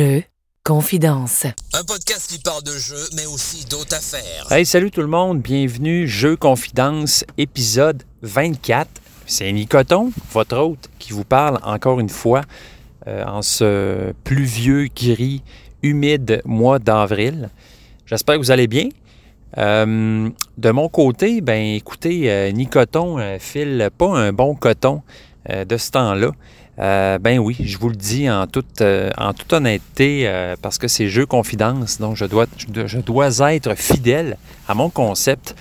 Jeux, confidence. Un podcast qui parle de jeux, mais aussi d'autres affaires. Hey, salut tout le monde, bienvenue, Jeux Confidence, épisode 24. C'est Nicoton, votre hôte, qui vous parle encore une fois euh, en ce pluvieux, gris, humide mois d'avril. J'espère que vous allez bien. Euh, de mon côté, ben écoutez, euh, Nicoton euh, file pas un bon coton euh, de ce temps-là. Euh, ben oui, je vous le dis en toute, euh, en toute honnêteté, euh, parce que c'est jeu confidence, donc je dois, je dois- être fidèle à mon concept.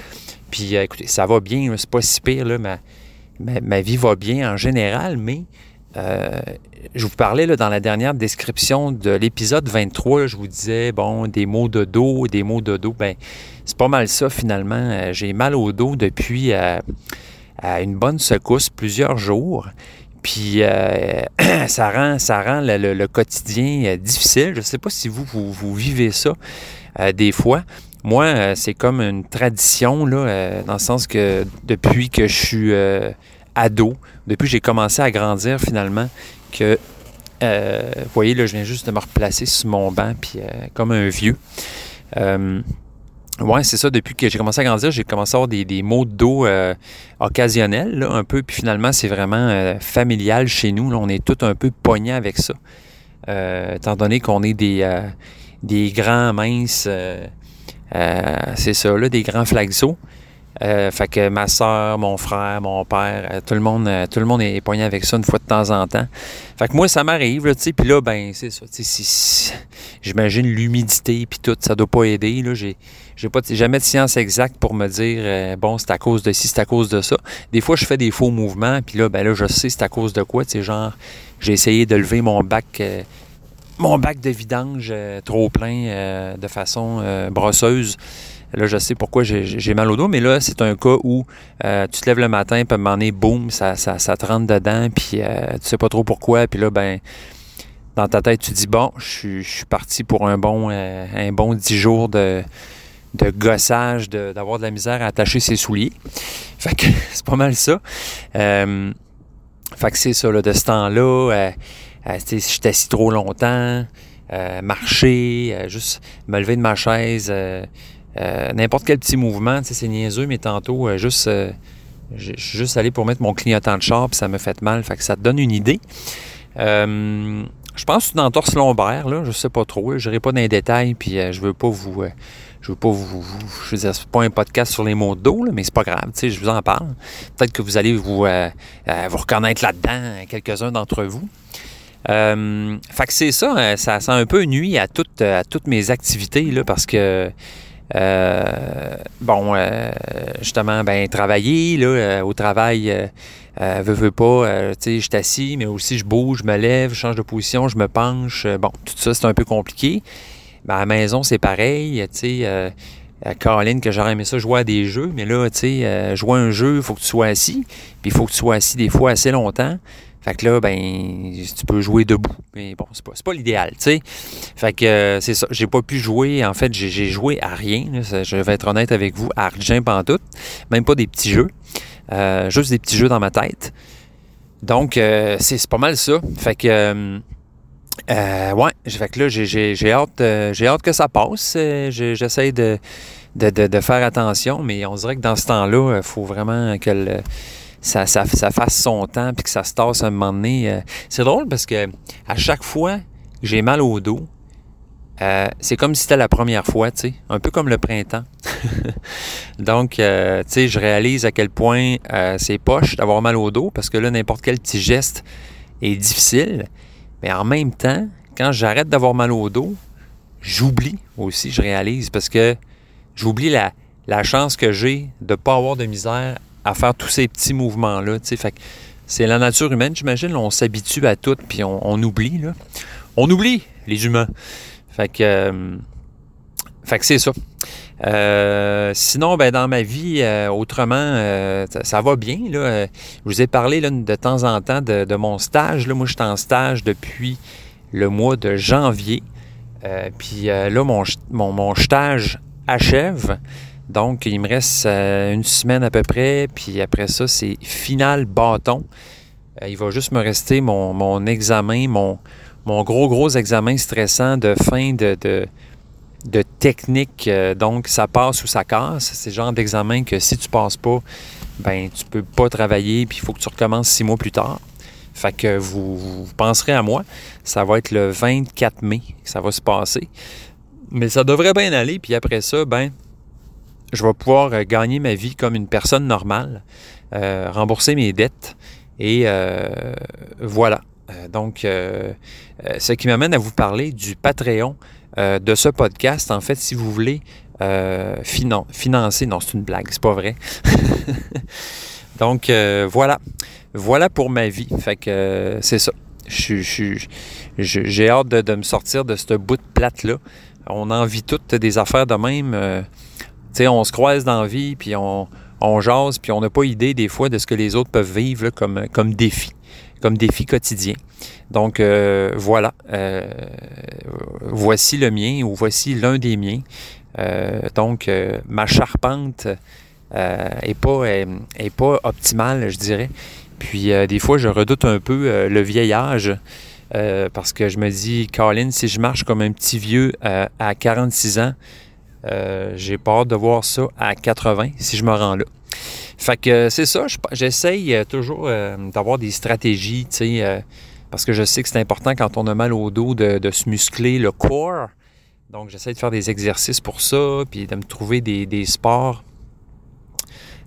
Puis écoutez, ça va bien, là, c'est pas si pire, là, ma, ma, vie va bien en général, mais je vous parlais là, dans la dernière description de l'épisode 23, là, je vous disais, bon, des mots de dos, des mots de dos, ben c'est pas mal ça finalement. J'ai mal au dos depuis une bonne secousse, plusieurs jours. Puis euh, ça rend, ça rend le, quotidien euh, difficile. Je ne sais pas si vous, vous, vivez ça euh, des fois. Moi, c'est comme une tradition, là, dans le sens que depuis que je suis ado, depuis que j'ai commencé à grandir finalement, que, vous voyez, là, je viens juste de me replacer sur mon banc, puis comme un vieux. Ouais, c'est ça. Depuis que j'ai commencé à grandir, j'ai commencé à avoir des, des maux de dos euh, occasionnels, un peu. Puis finalement, c'est vraiment euh, familial chez nous. Là. On est tous un peu pognés avec ça. Euh, étant donné qu'on est des, des grands minces, c'est ça, là, des grands flaxos. Fait que ma soeur, mon frère, mon père, tout le monde, tout le monde est pogné avec ça une fois de temps en temps. Fait que moi, ça m'arrive, tu sais, puis là, ben, c'est ça, j'imagine l'humidité puis tout, ça doit pas aider, là, j'ai, j'ai pas jamais de science exacte pour me dire, euh, bon, c'est à cause de ci, c'est à cause de ça. Des fois, je fais des faux mouvements, puis là, ben là, je sais c'est à cause de quoi, sais, genre, j'ai essayé de lever mon bac, euh, mon bac de vidange euh, trop plein de façon brosseuse. Là, je sais pourquoi j'ai mal au dos, mais là, c'est un cas où tu te lèves le matin, puis à un moment donné, boum, ça, ça, te rentre dedans, puis euh, tu sais pas trop pourquoi, puis là, ben, dans ta tête, tu dis, bon, je suis- parti pour un bon, un bon 10 jours de, de gossage, d'avoir de, la misère à attacher ses souliers. Fait que c'est pas mal ça. Euh, fait que c'est ça, de ce temps-là, euh, euh, si je suis assis trop longtemps, euh, marcher, juste me lever de ma chaise, n'importe quel petit mouvement, c'est niaiseux, mais tantôt, juste, je suis juste allé pour mettre mon clignotant de char, puis ça me fait mal, fait que ça te donne une idée. Je pense que c'est une entorse lombaire, là, je sais pas trop, je n'irai pas dans les détails, puis je veux pas vous... je veux pas vous, vous- je veux dire, pas un podcast sur les mots de dos, là, mais c'est pas grave, tu sais, je vous en parle. Peut-être que vous allez vous, euh, euh, reconnaître là-dedans, quelques-uns d'entre vous. Euh, fait que c'est ça, euh, ça, a un peu nuit à toutes, mes activités, là, parce que, bon, justement, ben, travailler, là, au travail, veux, veux pas, tu sais, je suis assis, mais aussi je bouge, je me lève, je change de position, je me penche, bon, tout ça, c'est un peu compliqué. Ben, à la maison, c'est pareil, tu sais, euh, Caroline, que j'aurais aimé ça jouer à des jeux, mais là, tu sais, euh, jouer à un jeu, il faut que tu sois assis, puis il faut que tu sois assis des fois assez longtemps. Fait que là, ben, tu peux jouer debout. Mais bon, c'est pas, pas l'idéal, tu. Fait que euh, c'est ça. J'ai pas pu jouer. En fait, j'ai joué à rien. je vais être honnête avec vous, à rien pantoute. Même pas des petits jeux. Juste des petits jeux dans ma tête. Donc, c'est pas mal ça. Fait que. Euh, euh, ouais, que là, j'ai- hâte, euh, j'ai hâte que ça passe. Euh, J'essaie de, de, de- faire attention, mais on dirait que dans ce temps-là, il faut vraiment que ça, ça, fasse son temps puis que ça se tasse un moment donné. Euh, C'est drôle parce que à chaque fois que j'ai mal au dos, euh, c'est comme si c'était la première fois, tu sais, un peu comme le printemps. Donc, euh, tu sais, je réalise à quel point euh, c'est poche d'avoir mal au dos parce que là, n'importe quel petit geste est difficile. Mais en même temps, quand j'arrête d'avoir mal au dos, j'oublie aussi, je réalise, parce que j'oublie la, la chance que j'ai de ne pas avoir de misère à faire tous ces petits mouvements-là. c'est la nature humaine, j'imagine. On s'habitue à tout, puis on, on oublie. Là. On oublie, les humains. Fait que, euh, fait que c'est ça. Euh, sinon, ben, dans ma vie, euh, autrement, euh, ça, va bien. Là. Je vous ai parlé là, de temps en temps de, mon stage. Là. Moi, je suis en stage depuis le mois de janvier. Puis là, mon, mon, mon stage achève. Donc, il me reste une semaine à peu près. Puis après ça, c'est final bâton. Il va juste me rester mon, mon examen, mon, mon gros, gros examen stressant de fin de, de technique. Euh, donc, ça passe ou ça casse. C'est le genre d'examen que si tu passes pas, ben tu peux pas travailler, puis il faut que tu recommences six mois plus tard. Fait que vous, penserez à moi. Ça va être le 24 mai que ça va se passer. Mais ça devrait bien aller. Puis après ça, ben, je vais pouvoir euh, gagner ma vie comme une personne normale, euh, rembourser mes dettes. Et voilà. donc, ce qui m'amène à vous parler du Patreon de ce podcast. En fait, si vous voulez financer, non, c'est une blague, c'est pas vrai. donc, voilà. Voilà pour ma vie. Fait que c'est ça. J'ai hâte de, de, me sortir de ce bout de plate-là. On en vit toutes des affaires de même on se croise dans la vie, puis on, on jase, puis on n'a pas idée des fois de ce que les autres peuvent vivre comme, comme défi, comme défi quotidien. Donc euh, voilà, euh, voici le mien ou voici l'un des miens. Euh, donc ma charpente est, pas, est, pas optimale, je dirais. Puis des fois, je redoute un peu le vieillage. parce que je me dis, Colin, si je marche comme un petit vieux à 46 ans, j'ai peur de voir ça à 80 si je me rends là. Fait que c'est ça, j'essaye euh, toujours euh, d'avoir des stratégies, tu sais, parce que je sais que c'est important quand on a mal au dos de, se muscler le corps. Donc j'essaie de faire des exercices pour ça, puis de me trouver des, sports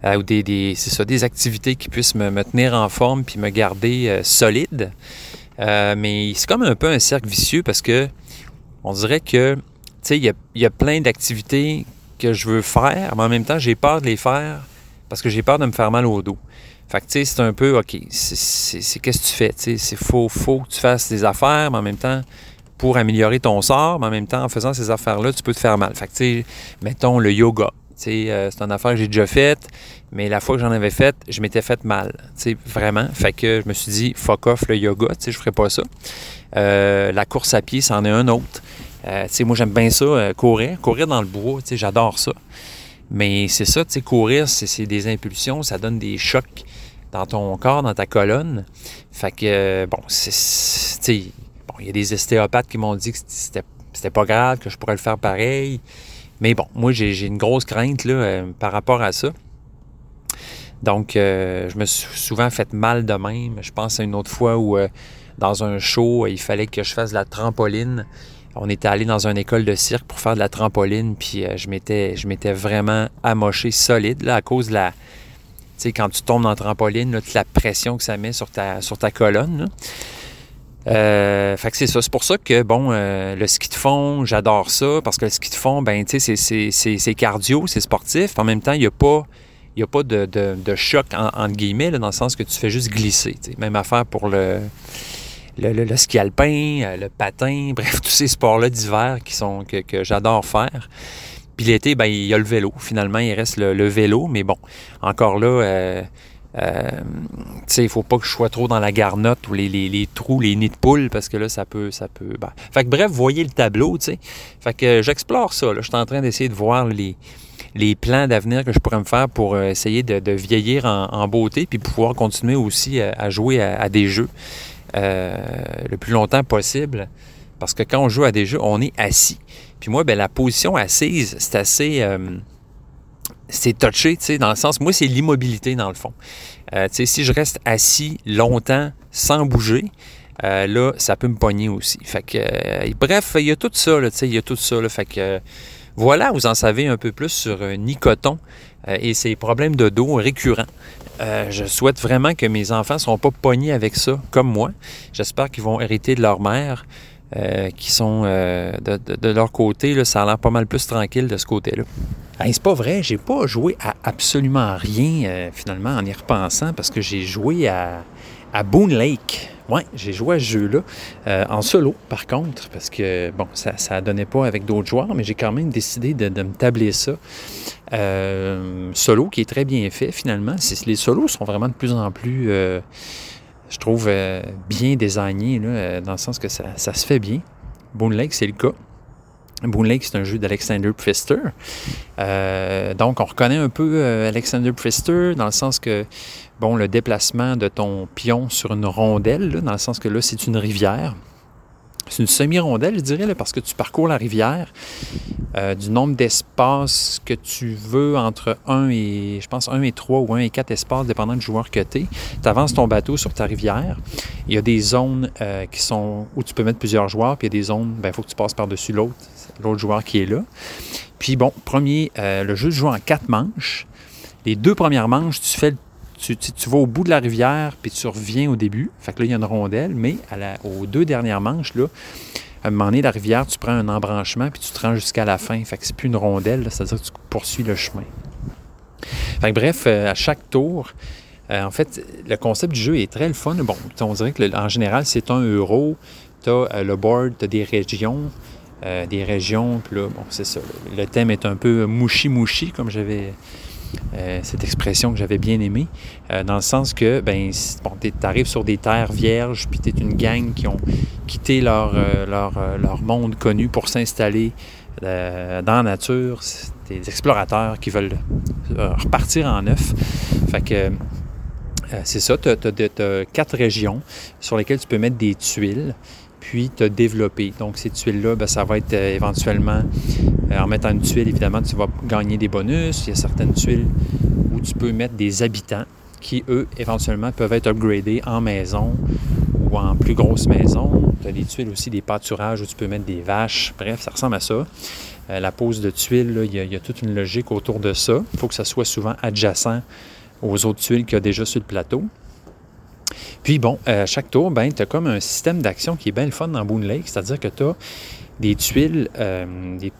ou des, des c'est ça, des activités qui puissent me, tenir en forme puis me garder solide. mais c'est comme un peu un cercle vicieux parce que on dirait que sais, il y a, plein d'activités que je veux faire, mais en même temps, j'ai peur de les faire parce que j'ai peur de me faire mal au dos. Fait que, tu sais, c'est un peu, OK, c'est qu'est-ce que tu fais? Tu sais, c'est faux, faut que tu fasses des affaires, mais en même temps, pour améliorer ton sort, mais en même temps, en faisant ces affaires-là, tu peux te faire mal. Fait que, tu sais, mettons le yoga. Euh, c'est une affaire que j'ai déjà faite, mais la fois que j'en avais faite, je m'étais fait mal. Vraiment. Fait que je me suis dit, fuck off le yoga, je ferai pas ça. Euh, la course à pied, c'en est un autre. Euh, moi, j'aime bien ça, courir. Courir dans le bois, j'adore ça. Mais c'est ça, tu sais, courir, c'est des impulsions, ça donne des chocs dans ton corps, dans ta colonne. Fait que, euh, bon, c'est. Bon, il y a des ostéopathes qui m'ont dit que c'était pas grave, que je pourrais le faire pareil. Mais bon, moi, j'ai une grosse crainte là, par rapport à ça. Donc, je me suis souvent fait mal de même. Je pense à une autre fois où, dans un show, il fallait que je fasse la trampoline on était allé dans une école de cirque pour faire de la trampoline, puis euh, je m'étais vraiment amoché solide là, à cause de la. Tu sais, quand tu tombes dans la trampoline, toute la pression que ça met sur ta, colonne. Euh, fait que c'est ça. C'est pour ça que, bon, euh, le ski de fond, j'adore ça, parce que le ski de fond, ben, tu sais, c'est cardio, c'est sportif. En même temps, il n'y a pas, de, choc, en, entre guillemets, dans le sens que tu fais juste glisser. Même affaire pour le le, ski alpin, euh, le patin, bref, tous ces sports-là d'hiver qui sont que, j'adore faire. Puis l'été, ben, il y a le vélo. Finalement, il reste le, vélo, mais bon, encore là, euh, euh, il ne faut pas que je sois trop dans la garnotte ou les, trous, les nids de poule, parce que là, ça peut. Ça peut ben. Fait que bref, voyez le tableau, tu sais. Fait que j'explore ça. Je suis en train d'essayer de voir les, les plans d'avenir que je pourrais me faire pour essayer de, vieillir en, beauté, puis pouvoir continuer aussi à, jouer à, des jeux. Euh, le plus longtemps possible. Parce que quand on joue à des jeux, on est assis. Puis moi, ben, la position assise, c'est assez. Euh, c'est touché, tu sais, dans le sens. Moi, c'est l'immobilité, dans le fond. Euh, tu sais, si je reste assis longtemps sans bouger, là, ça peut me pogner aussi. Fait que. bref, il y a tout ça, il y a tout ça. Fait que. Voilà, vous en savez un peu plus sur Nicoton et ses problèmes de dos récurrents. Euh, je souhaite vraiment que mes enfants ne seront pas pognés avec ça, comme moi. J'espère qu'ils vont hériter de leur mère, euh, qui sont euh, de, leur côté. Là, ça a l'air pas mal plus tranquille de ce côté-là. c'est pas vrai, j'ai pas joué à absolument rien finalement en y repensant parce que j'ai joué à, à Boone Lake. Ouais, j'ai joué à ce jeu-là euh, en solo, par contre, parce que, bon, ça ne donnait pas avec d'autres joueurs, mais j'ai quand même décidé de, me tabler ça. Euh, solo, qui est très bien fait, finalement. Les solos sont vraiment de plus en plus, euh, je trouve, bien désignés, là, dans le sens que ça, se fait bien. Boone Lake, c'est le cas. Boone Lake, c'est un jeu d'Alexander Pfister. Donc, on reconnaît un peu Alexander Pfister dans le sens que, bon, le déplacement de ton pion sur une rondelle, dans le sens que là, c'est une rivière. c'est une semi-rondelle, je dirais, parce que tu parcours la rivière euh, du nombre d'espaces que tu veux entre 1 et, je pense, 1 et 3 ou 1 et 4 espaces, dépendant du joueur que tu es. Tu avances ton bateau sur ta rivière. Il y a des zones euh, qui sont où tu peux mettre plusieurs joueurs, puis il y a des zones, il faut que tu passes par-dessus l'autre, l'autre joueur qui est là. Puis bon, premier, euh, le jeu se joue en quatre manches. Les deux premières manches, tu fais tu, vas au bout de la rivière, puis tu reviens au début. Fait que là, il y a une rondelle, mais aux deux dernières manches, là, à un moment donné, la rivière, tu prends un embranchement, puis tu te rends jusqu'à la fin. Fait que c'est plus une rondelle, c'est-à-dire que tu poursuis le chemin. Fait que bref, euh, à chaque tour, euh, en fait, le concept du jeu est très le fun. Bon, on dirait que en général, c'est un euro. Tu as euh, le board, tu as des régions. des régions, puis là, bon, c'est ça. Le thème est un peu mouchi-mouchi, comme j'avais euh, cette expression que j'avais bien aimée, euh, dans le sens que, ben, tu arrives sur des terres vierges, puis tu es une gang qui ont quitté leur, euh, leur, leur monde connu pour s'installer dans la nature. des explorateurs qui veulent repartir en neuf. Fait que c'est ça, tu as, quatre régions sur lesquelles tu peux mettre des tuiles puis te développer. Donc, ces tuiles-là, ben, ça va être éventuellement euh, en mettant une tuile, évidemment, tu vas gagner des bonus. Il y a certaines tuiles où tu peux mettre des habitants qui, eux, éventuellement, peuvent être upgradés en maison ou en plus grosse maison. Tu as des tuiles aussi, des pâturages où tu peux mettre des vaches. Bref, ça ressemble à ça. Euh, la pose de tuiles, il, y a, toute une logique autour de ça. Il faut que ça soit souvent adjacent aux autres tuiles qu'il y a déjà sur le plateau. Puis bon, à chaque tour, ben, tu as comme un système d'action qui est bien le fun dans Boon Lake, c'est-à-dire que tu as des tuiles, euh, des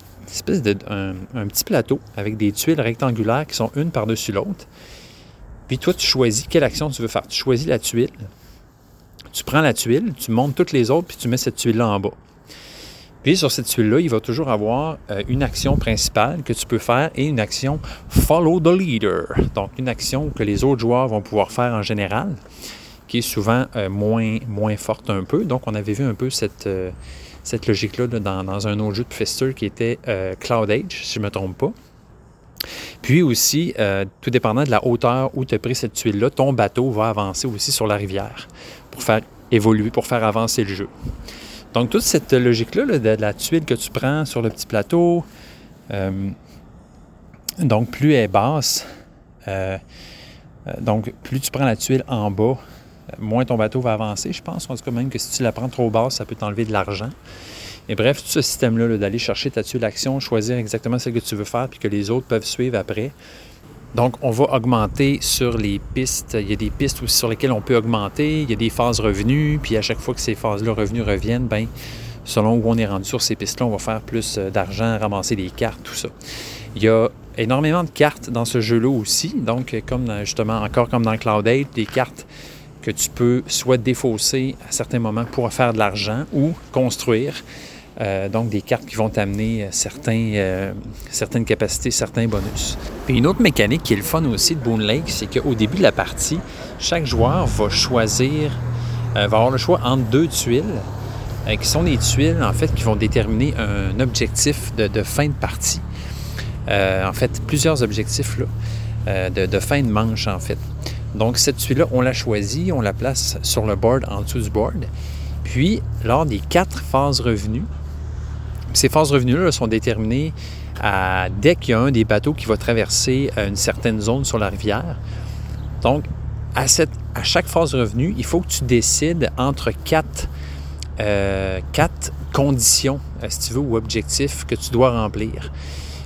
de un, petit plateau avec des tuiles rectangulaires qui sont une par-dessus l'autre. Puis toi, tu choisis quelle action tu veux faire. Tu choisis la tuile. Tu prends la tuile, tu montes toutes les autres, puis tu mets cette tuile-là en bas. Puis sur cette tuile-là, il va toujours avoir euh, une action principale que tu peux faire et une action follow the leader. Donc une action que les autres joueurs vont pouvoir faire en général, qui est souvent euh, moins, moins forte un peu. Donc on avait vu un peu cette, euh, cette logique-là dans, un autre jeu de Pfister qui était euh, Cloud Age, si je ne me trompe pas. Puis aussi, tout dépendant de la hauteur où tu as pris cette tuile-là, ton bateau va avancer aussi sur la rivière pour faire évoluer, pour faire avancer le jeu. Donc, toute cette logique-là de la tuile que tu prends sur le petit plateau, donc plus elle est basse, donc plus tu prends la tuile en bas, moins ton bateau va avancer, je pense. En tout cas, même que si tu la prends trop basse, ça peut t'enlever de l'argent. Et bref, tout ce système-là, d'aller chercher ta tuile d'action, choisir exactement ce que tu veux faire, puis que les autres peuvent suivre après. Donc, on va augmenter sur les pistes. Il y a des pistes sur lesquelles on peut augmenter. Il y a des phases revenus. Puis à chaque fois que ces phases-là revenus reviennent, ben selon où on est rendu sur ces pistes-là, on va faire plus euh, d'argent, ramasser des cartes, tout ça. Il y a énormément de cartes dans ce jeu-là aussi. Donc, comme justement, encore comme dans Cloud 8, des cartes que tu peux soit défausser à certains moments pour faire de l'argent ou construire. Euh, donc des cartes qui vont t'amener certains, euh, certaines capacités, certains bonus. Puis une autre mécanique qui est le fun aussi de Boon Lake, c'est qu'au début de la partie, chaque joueur va choisir, euh, va avoir le choix entre deux tuiles, qui sont des tuiles qui vont déterminer un objectif de, fin de partie. en fait, plusieurs objectifs de, de, fin de manche en fait. Donc, cette tuile-là, on la choisit, on la place sur le board, en dessous du board. Puis, lors des quatre phases revenues, ces phases revenues-là sont déterminées dès qu'il y a un des bateaux qui va traverser euh, une certaine zone sur la rivière. Donc, à, cette, à chaque phase revenue, il faut que tu décides entre quatre, euh, quatre conditions, euh, si tu veux, ou objectifs que tu dois remplir.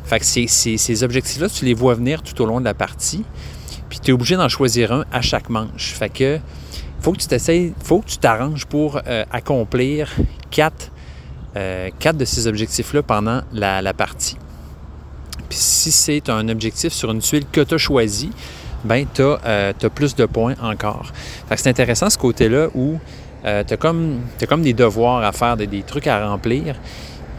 Fait que ces objectifs-là, tu les vois venir tout au long de la partie. Puis tu es obligé d'en choisir un à chaque manche. Fait que faut que tu t'essayes, faut que tu t'arranges pour euh, accomplir quatre, euh, quatre, de ces objectifs-là pendant la, partie. Puis si c'est un objectif sur une tuile que tu as choisi, ben tu as, euh, plus de points encore. C'est intéressant ce côté-là où tu as, comme des devoirs à faire, des, des trucs à remplir.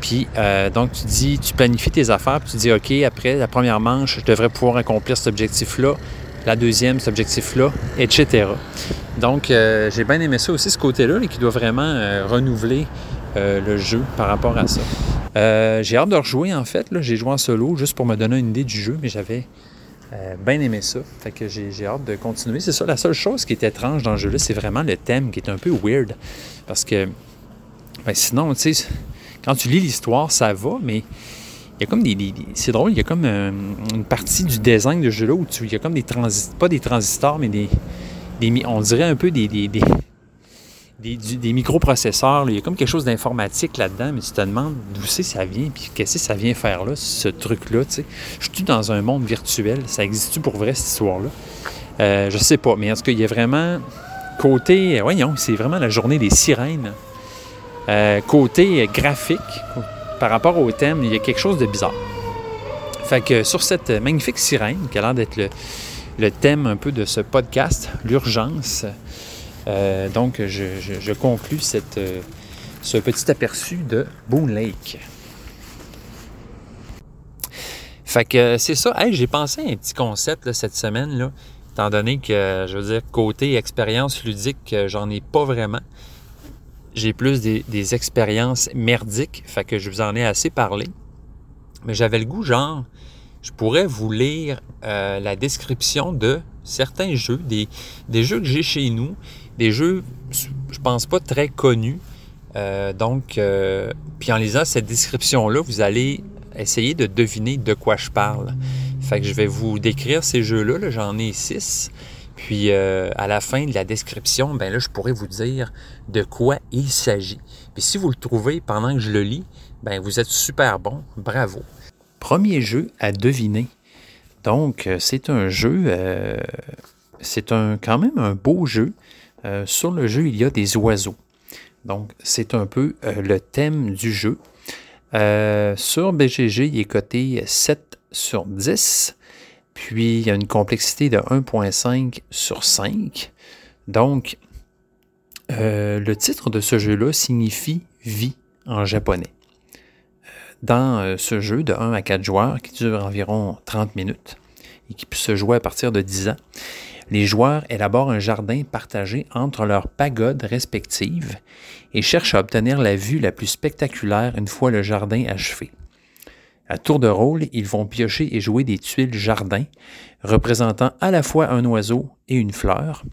Puis donc tu dis, tu planifies tes affaires, puis tu dis OK, après la première manche, je devrais pouvoir accomplir cet objectif-là la deuxième, cet objectif-là, etc. Donc, euh, j'ai bien aimé ça aussi, ce côté-là, qui doit vraiment euh, renouveler euh, le jeu par rapport à ça. j'ai hâte de rejouer, en fait. J'ai joué en solo juste pour me donner une idée du jeu, mais j'avais bien aimé ça. Fait que j'ai hâte de continuer. C'est ça, la seule chose qui est étrange dans le jeu-là, c'est vraiment le thème qui est un peu weird. Parce que Ben, sinon, tu sais, quand tu lis l'histoire, ça va, mais il y a comme des. c'est drôle, il y a comme euh, une partie du design de jeu-là où tu, il y a comme des transistors, pas des transistors, mais des, des. on dirait un peu des. des, des microprocesseurs. Il y a comme quelque chose d'informatique là-dedans, mais tu te demandes d'où c'est ça vient, puis qu'est-ce que ça vient faire là, ce truc-là. Tu sais. Je suis dans un monde virtuel. Ça existe-tu pour vrai, cette histoire-là? Euh, je sais pas, mais en tout cas, il y a vraiment. Côté. Voyons, c'est vraiment la journée des sirènes. Euh, côté graphique, par rapport au thème, il y a quelque chose de bizarre. Fait que sur cette magnifique sirène, qui a l'air d'être le, thème un peu de ce podcast, l'urgence, euh, donc je, conclus euh, ce petit aperçu de Boone Lake. Fait que c'est ça. j'ai pensé à un petit concept cette semaine, là, étant donné que, je veux dire, côté expérience ludique, j'en ai pas vraiment j'ai plus des, expériences merdiques, fait que je vous en ai assez parlé. Mais j'avais le goût, genre, je pourrais vous lire euh, la description de certains jeux, des, jeux que j'ai chez nous, des jeux, je pense pas très connus. Euh, donc, euh, puis en lisant cette description-là, vous allez essayer de deviner de quoi je parle. Fait que je vais vous décrire ces jeux-là, -là, j'en ai six. Puis euh, à la fin de la description, ben là, je pourrais vous dire de quoi il s'agit. Puis si vous le trouvez pendant que je le lis, ben vous êtes super bon. Bravo. Premier jeu à deviner. Donc, euh, c'est un jeu, euh, c'est un, quand même un beau jeu. sur le jeu, il y a des oiseaux. Donc, c'est un peu le thème du jeu. sur BGG, il est coté 7 sur 10. Puis, il y a une complexité de 1.5 sur 5. Donc, euh, le titre de ce jeu-là signifie vie en japonais. Dans euh, ce jeu de 1 à 4 joueurs, qui dure environ 30 minutes et qui peut se jouer à partir de 10 ans, les joueurs élaborent un jardin partagé entre leurs pagodes respectives et cherchent à obtenir la vue la plus spectaculaire une fois le jardin achevé. À tour de rôle, ils vont piocher et jouer des tuiles jardin représentant à la fois un oiseau et une fleur,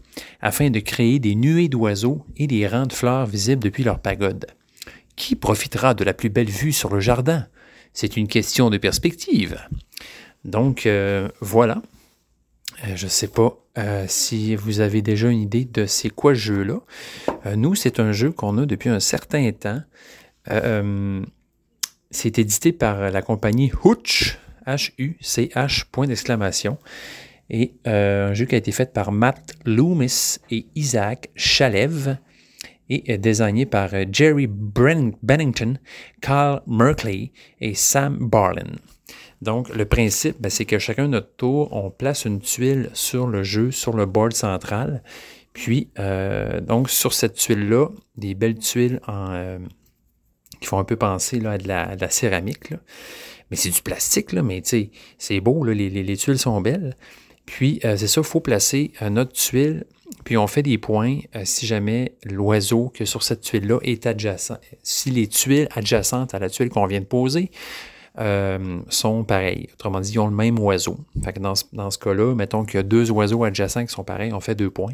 afin de créer des nuées d'oiseaux et des rangs de fleurs visibles depuis leur pagode. Qui profitera de la plus belle vue sur le jardin? C'est une question de perspective. Donc euh, voilà. Euh, je ne sais pas euh, si vous avez déjà une idée de c'est quoi ce jeu-là. nous, c'est un jeu qu'on a depuis un certain temps. C'est édité par la compagnie Hutch, H-U-C-H, point d'exclamation. Et euh, un jeu qui a été fait par Matt Loomis et Isaac Chalev et désigné par euh, Jerry Bennington, Carl Merkley et Sam Barlin. Donc, le principe, ben, c'est que chacun notre tour, on place une tuile sur le jeu, sur le board central. Puis, euh, donc, sur cette tuile-là, des belles tuiles en, qui font un peu penser là, à, de la, céramique. Mais c'est du plastique, là, mais c'est beau, les, tuiles sont belles. Puis, euh, c'est ça, il faut placer euh, notre tuile, puis on fait des points euh, si jamais l'oiseau que sur cette tuile-là est adjacent. Si les tuiles adjacentes à la tuile qu'on vient de poser sont pareilles. Autrement dit, ils ont le même oiseau. Fait dans ce, dans ce cas-là, mettons qu'il y a deux oiseaux adjacents qui sont pareils, on fait deux points,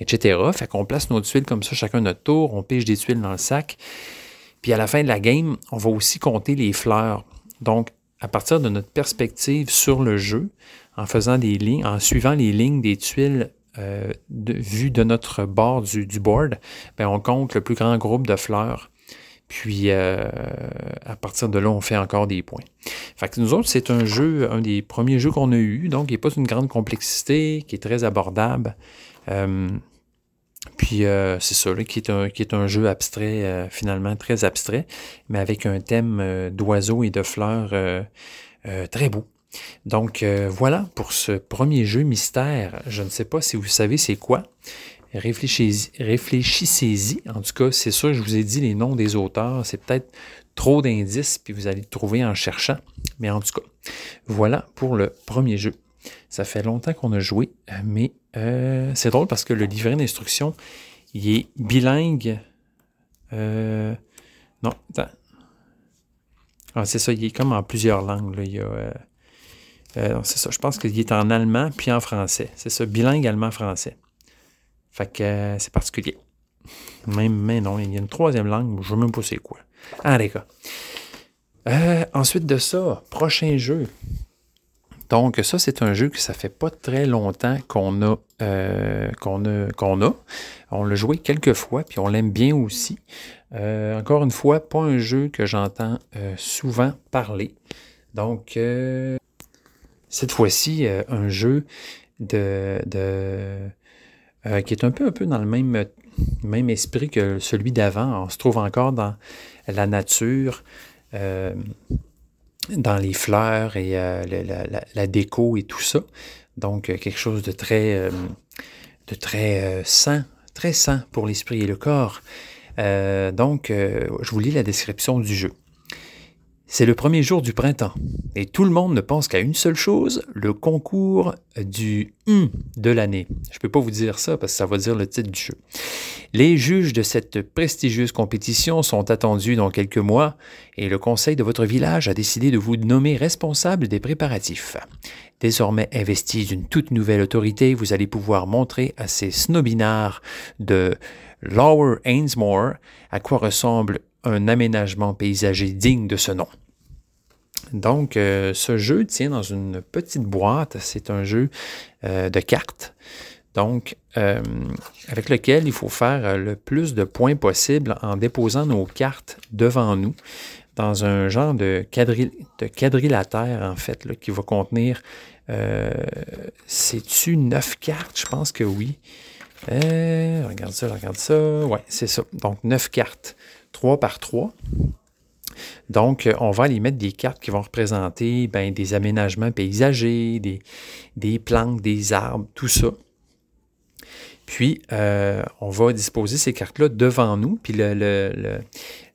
etc. Fait qu'on place nos tuiles comme ça, chacun notre tour, on pige des tuiles dans le sac. Puis à la fin de la game, on va aussi compter les fleurs. Donc, à partir de notre perspective sur le jeu, en faisant des lignes, en suivant les lignes des tuiles euh, de, vues de notre bord du, board, bien, on compte le plus grand groupe de fleurs. Puis euh, à partir de là, on fait encore des points. Fait que nous autres, c'est un jeu, un des premiers jeux qu'on a eu, donc il n'est pas une grande complexité, qui est très abordable. Euh, puis euh, c'est ça, qui, est un, qui est un jeu abstrait, euh, finalement très abstrait, mais avec un thème euh, d'oiseaux et de fleurs très beau. Donc voilà pour ce premier jeu mystère. Je ne sais pas si vous savez c'est quoi. Réfléchissez-y. En tout cas, c'est sûr, je vous ai dit les noms des auteurs. C'est peut-être trop d'indices, puis vous allez le trouver en cherchant. Mais en tout cas, voilà pour le premier jeu. Ça fait longtemps qu'on a joué, mais euh, c'est drôle parce que le livret d'instruction, il est bilingue. Euh, non, attends. Ah, c'est ça, il est comme en plusieurs langues. Il y a, euh, c'est ça, je pense qu'il est en allemand puis en français. C'est ça, bilingue allemand-français. Fait que c'est particulier. Même, mais non, il y a une troisième langue, je ne sais même pas c'est quoi. Ensuite de ça, prochain jeu. Donc, ça, c'est un jeu que ça fait pas très longtemps qu'on a, euh, qu'on a, qu'on a. On l'a joué quelques fois, puis on l'aime bien aussi. Euh, encore une fois, pas un jeu que j'entends souvent parler. Donc, cette fois-ci, un jeu de, de qui est un peu, un peu dans le même, même esprit que celui d'avant. On se trouve encore dans la nature. Euh, dans les fleurs et euh, la, déco et tout ça. Donc, euh, quelque chose de très, de très sain, très sain pour l'esprit et le corps. donc, je vous lis la description du jeu. C'est le premier jour du printemps et tout le monde ne pense qu'à une seule chose, le concours du hum de l'année. Je ne peux pas vous dire ça parce que ça va dire le titre du jeu. Les juges de cette prestigieuse compétition sont attendus dans quelques mois et le conseil de votre village a décidé de vous nommer responsable des préparatifs. Désormais investi d'une toute nouvelle autorité, vous allez pouvoir montrer à ces snobinards de Lower Ainsmore à quoi ressemble un aménagement paysager digne de ce nom. Donc, euh, ce jeu tient dans une petite boîte. C'est un jeu euh, de cartes. Donc, euh, avec lequel il faut faire le plus de points possible en déposant nos cartes devant nous dans un genre de, quadrilatère, en fait, qui va contenir, c'est-tu neuf cartes? Je pense que oui. regarde ça, regarde ça. Ouais, c'est ça. Donc, neuf cartes. 3 par 3. Donc, euh, on va aller mettre des cartes qui vont représenter ben, des aménagements paysagers, des, des, plantes, des arbres, tout ça. Puis, euh, on va disposer ces cartes-là devant nous. Puis, le,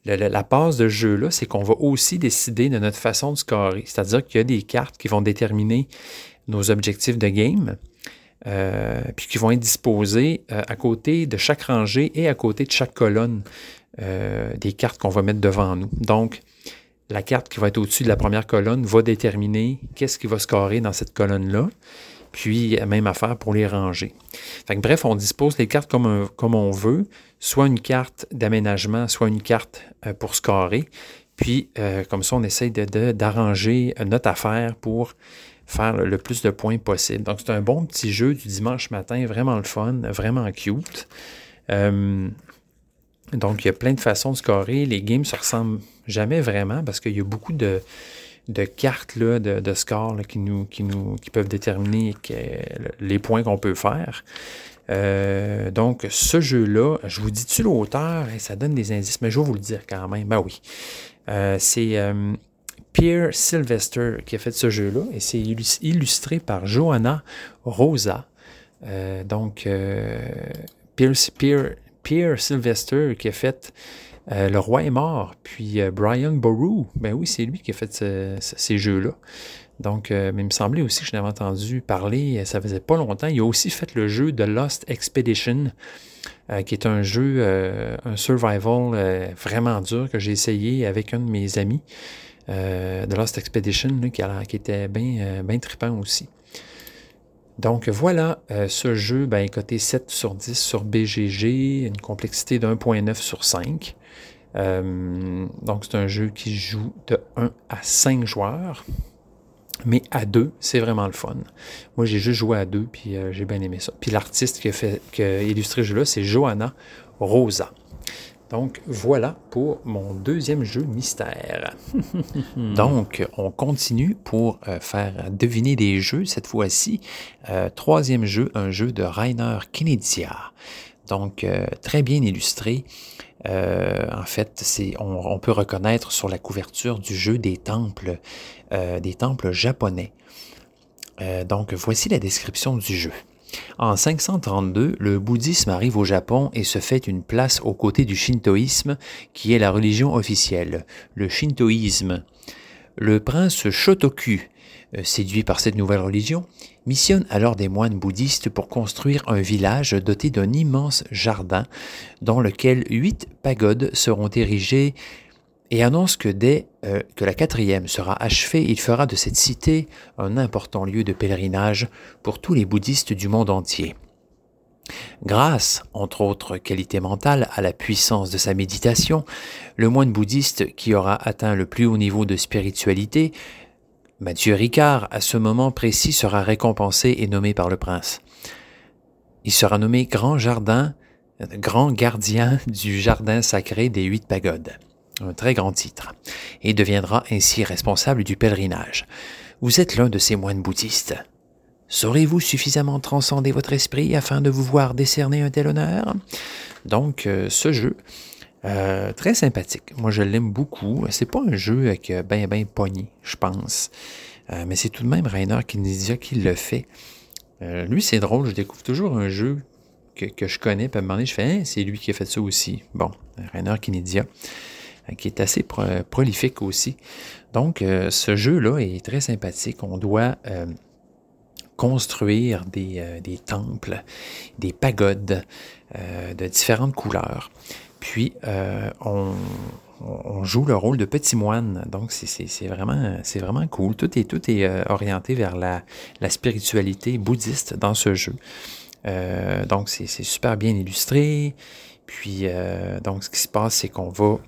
la base de jeu-là, c'est qu'on va aussi décider de notre façon de scorer. C'est-à-dire qu'il y a des cartes qui vont déterminer nos objectifs de game. Euh, puis qui vont être disposées à côté de chaque rangée et à côté de chaque colonne euh, des cartes qu'on va mettre devant nous. Donc, la carte qui va être au-dessus de la première colonne va déterminer qu'est-ce qui va scorer dans cette colonne-là. Puis, même affaire pour les ranger. bref, on dispose les cartes comme, comme on veut, soit une carte d'aménagement, soit une carte euh, pour scorer. Puis, euh, comme ça, on essaye d'arranger de, notre affaire pour faire le plus de points possible. Donc, c'est un bon petit jeu du dimanche matin, vraiment le fun, vraiment cute. Donc, il y a plein de façons de scorer. Les games se ressemblent jamais vraiment parce qu'il y a beaucoup de, cartes là, de, score qui, nous, qui, nous, qui peuvent déterminer les points qu'on peut faire. Euh, donc, ce jeu-là, je vous dis-tu l'auteur, ça donne des indices, mais je vais vous le dire quand même. Ben oui. Euh, c'est euh, Pierre Sylvester qui a fait ce jeu-là et c'est illustré par Johanna Rosa. donc, Pierre, Pierre, Pierre Sylvester qui a fait euh, Le Roi est mort, puis euh, Brian Boru, ben oui, c'est lui qui a fait ces jeux-là. Donc, euh, mais il me semblait aussi que je n'avais entendu parler, ça faisait pas longtemps. Il a aussi fait le jeu de Lost Expedition, qui est un jeu, un survival vraiment dur que j'ai essayé avec un de mes amis. de Lost Expedition, qui, était bien ben trippant aussi. Donc voilà, euh, ce jeu, ben, côté 7 sur 10 sur BGG, une complexité de 1.9 sur 5. Euh, donc c'est un jeu qui joue de 1 à 5 joueurs. Mais à 2, c'est vraiment le fun. Moi, j'ai juste joué à 2, puis euh, j'ai bien aimé ça. Puis l'artiste qui a, fait, qui a illustré ce jeu-là, c'est Johanna Rosa. Donc voilà pour mon deuxième jeu mystère. Donc on continue pour euh, faire deviner des jeux cette fois-ci. Euh, troisième jeu, un jeu de Rainer Knizia. Donc euh, très bien illustré. en fait, c'est, on, peut reconnaître sur la couverture du jeu des temples, des temples japonais. donc voici la description du jeu. En 532, le bouddhisme arrive au Japon et se fait une place aux côtés du shintoïsme, qui est la religion officielle, le shintoïsme. Le prince Shotoku, euh, séduit par cette nouvelle religion, missionne alors des moines bouddhistes pour construire un village doté d'un immense jardin dans lequel huit pagodes seront érigées et annonce que dès euh, que la quatrième sera achevée, il fera de cette cité un important lieu de pèlerinage pour tous les bouddhistes du monde entier. Grâce, entre autres qualités mentales, à la puissance de sa méditation, le moine bouddhiste qui aura atteint le plus haut niveau de spiritualité, Mathieu Ricard, à ce moment précis, sera récompensé et nommé par le prince. Il sera nommé grand jardin, grand gardien du jardin sacré des huit pagodes, un très grand titre, et deviendra ainsi responsable du pèlerinage. Vous êtes l'un de ces moines bouddhistes. Saurez-vous suffisamment transcender votre esprit afin de vous voir décerner un tel honneur? Donc, euh, ce jeu, euh, très sympathique. Moi, je l'aime beaucoup. C'est pas un jeu avec euh, ben ben pogné, je pense. mais c'est tout de même Rainer Kinesia qui le fait. lui, c'est drôle. Je découvre toujours un jeu que, je connais. Puis à un moment donné, je fais, hein, c'est lui qui a fait ça aussi. Bon, Rainer Kinedia, qui est assez prolifique aussi. Donc, ce jeu-là est très sympathique. On doit construire euh, des, temples, des pagodes euh, de différentes couleurs. Puis, euh, on, joue le rôle de petit moine. Donc, c'est vraiment, vraiment cool. Tout est, tout est orienté vers la, spiritualité bouddhiste dans ce jeu. donc, c'est super bien illustré. Puis, donc, ce qui se passe, c'est qu'on va...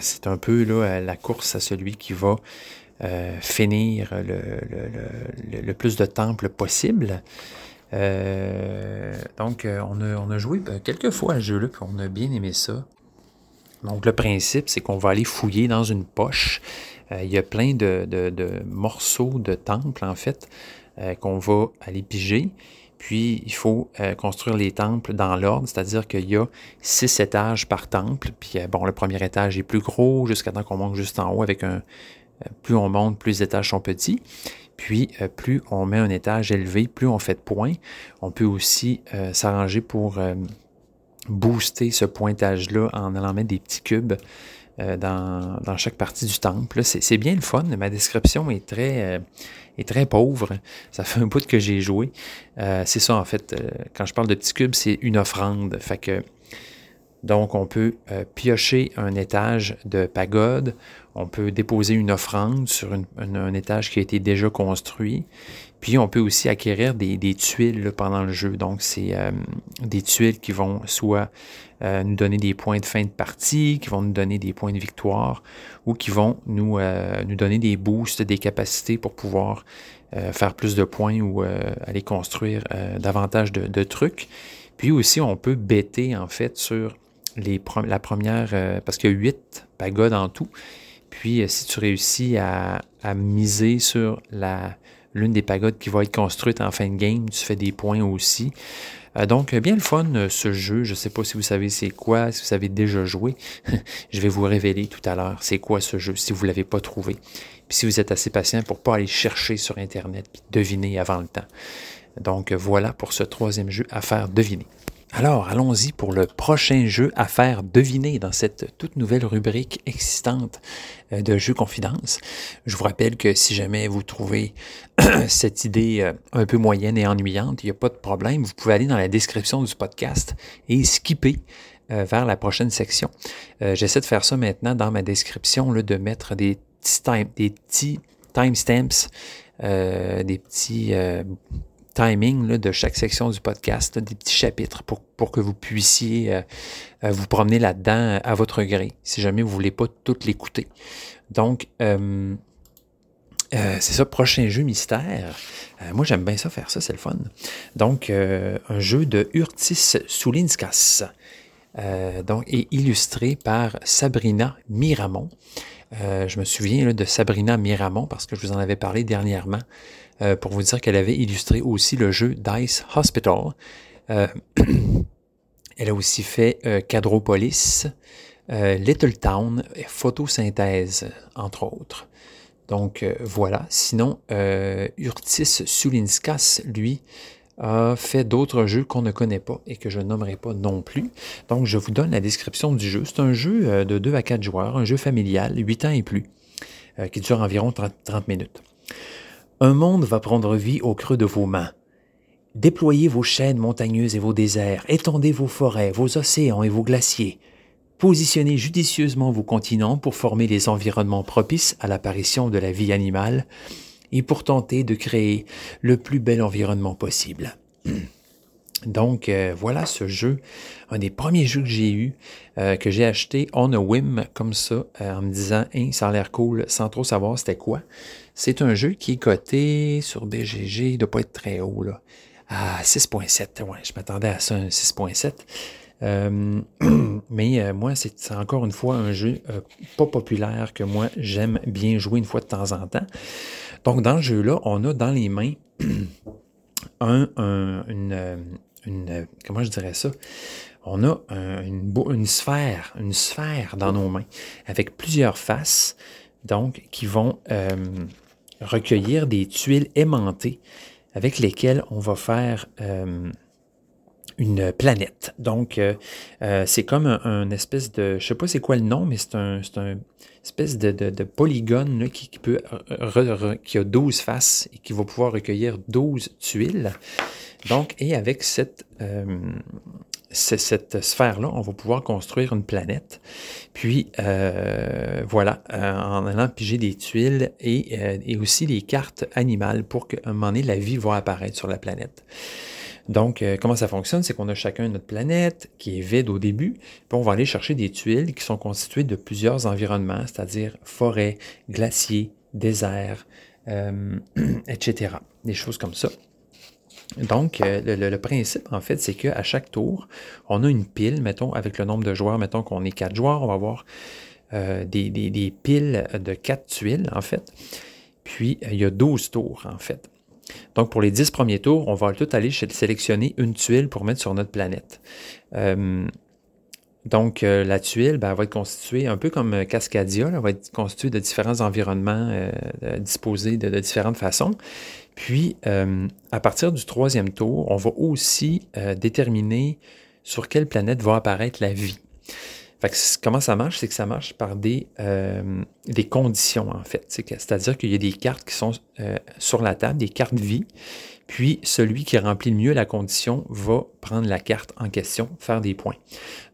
c'est un peu là, la course à celui qui va euh, finir le, plus de temples possible. Euh, donc, euh, on a, on a, joué quelques fois à ce jeu-là, on a bien aimé ça. Donc, le principe, c'est qu'on va aller fouiller dans une poche. il y a plein de, de, morceaux de temples, en fait, qu'on va aller piger. Puis, il faut construire les temples dans l'ordre, c'est-à-dire qu'il y a six étages par temple. Puis, bon, le premier étage est plus gros jusqu'à temps qu'on monte juste en haut avec un, plus on monte, plus les étages sont petits. Puis, euh, plus on met un étage élevé, plus on fait de points. On peut aussi euh, s'arranger pour euh, booster ce pointage-là en allant mettre des petits cubes dans, chaque partie du temple. C'est bien le fun. Ma description est très, est très pauvre. Ça fait un bout que j'ai joué. c'est ça, en fait. quand je parle de petits cubes, c'est une offrande. Donc, on peut euh, piocher un étage de pagode, on peut déposer une offrande sur un étage qui a été déjà construit, puis on peut aussi acquérir des, tuiles pendant le jeu. Donc, c'est euh, des tuiles qui vont soit euh, nous donner des points de fin de partie, qui vont nous donner des points de victoire, ou qui vont nous, nous donner des boosts, des capacités pour pouvoir faire plus de points ou aller construire davantage de, trucs. Puis aussi, on peut bêter en fait sur la première, euh, parce qu'il y a huit pagodes en tout. Puis, euh, si tu réussis à, miser sur la, l'une des pagodes qui va être construite en fin de game, tu fais des points aussi. Euh, donc, bien le fun, ce jeu. Je ne sais pas si vous savez c'est quoi, si vous avez déjà joué. Je vais vous révéler tout à l'heure c'est quoi ce jeu, si vous ne l'avez pas trouvé. Puis si vous êtes assez patient pour ne pas aller chercher sur Internet et deviner avant le temps. Donc, voilà pour ce troisième jeu à faire deviner. Alors, allons-y pour le prochain jeu à faire deviner dans cette toute nouvelle rubrique existante euh, de Jeux Confidence. Je vous rappelle que si jamais vous trouvez cette idée euh, un peu moyenne et ennuyante, il n'y a pas de problème. Vous pouvez aller dans la description du podcast et skipper euh, vers la prochaine section. J'essaie de faire ça maintenant dans ma description, de mettre des petits, time, des petits timestamps, des petits timing de chaque section du podcast, des petits chapitres pour, que vous puissiez euh, euh, vous promener là-dedans euh, à votre gré, si jamais vous ne voulez pas tout l'écouter. Donc, c'est ça, prochain jeu mystère. moi, j'aime bien ça, faire ça, c'est le fun. Donc, un jeu de Urtis Soulinskas, donc, et illustré par Sabrina Miramont. je me souviens de Sabrina Miramont parce que je vous en avais parlé dernièrement. Euh, pour vous dire qu'elle avait illustré aussi le jeu Dice Hospital. Euh, elle a aussi fait euh, Cadropolis, Little Town, Photosynthèse, entre autres. Donc voilà. Sinon, Urtis Sulinskas, lui, a fait d'autres jeux qu'on ne connaît pas et que je nommerai pas non plus. Donc je vous donne la description du jeu. C'est un jeu de 2 à 4 joueurs, un jeu familial, 8 ans et plus, qui dure environ 30 minutes. Un monde va prendre vie au creux de vos mains. Déployez vos chaînes montagneuses et vos déserts, étendez vos forêts, vos océans et vos glaciers. Positionnez judicieusement vos continents pour former les environnements propices à l'apparition de la vie animale et pour tenter de créer le plus bel environnement possible. Donc euh, voilà ce jeu, un des premiers jeux que j'ai eu, euh, que j'ai acheté on a whim comme ça, euh, en me disant hein, ça a l'air cool, sans trop savoir c'était quoi. C'est un jeu qui est coté sur BGG, il ne doit pas être très haut là. À 6.7, ouais, je m'attendais à ça, un 6.7. mais moi, c'est encore une fois un jeu pas populaire que moi j'aime bien jouer une fois de temps en temps. Donc dans ce jeu-là, on a dans les mains un, une, comment je dirais ça? On a une, une, sphère, une sphère dans nos mains avec plusieurs faces, donc qui vont euh, recueillir des tuiles aimantées avec lesquelles on va faire euh, une planète. Donc, euh, c'est comme un, espèce de, je sais pas c'est quoi le nom, mais c'est un, un, espèce de, de, polygone qui, peut, qui a 12 faces et qui va pouvoir recueillir 12 tuiles. Donc, et avec cette, euh, cette sphère-là, on va pouvoir construire une planète. Puis, euh, voilà, euh, en allant piger des tuiles et, aussi des cartes animales pour qu'à un moment donné, la vie va apparaître sur la planète. Donc, comment ça fonctionne? C'est qu'on a chacun notre planète qui est vide au début, puis on va aller chercher des tuiles qui sont constituées de plusieurs environnements, c'est-à-dire forêt, glaciers, désert, etc. Des choses comme ça. Donc, euh, le, principe, en fait, c'est qu'à chaque tour, on a une pile, mettons, avec le nombre de joueurs, mettons qu'on est quatre joueurs, on va avoir euh, des, piles de quatre tuiles, en fait. Puis, il y a 12 tours, en fait. Donc, pour les 10 premiers tours, on va tout aller sélectionner une tuile pour mettre sur notre planète. Euh, donc, la tuile ben, va être constituée un peu comme Cascadia, elle va être constituée de différents environnements disposés de, différentes façons. Puis, euh, à partir du troisième tour, on va aussi euh, déterminer sur quelle planète va apparaître la vie. comment ça marche? C'est que ça marche par des, euh, des conditions, en fait. C'est-à-dire qu'il y a des cartes qui sont sur la table, des cartes vie. Puis, celui qui remplit mieux la condition va prendre la carte en question, faire des points.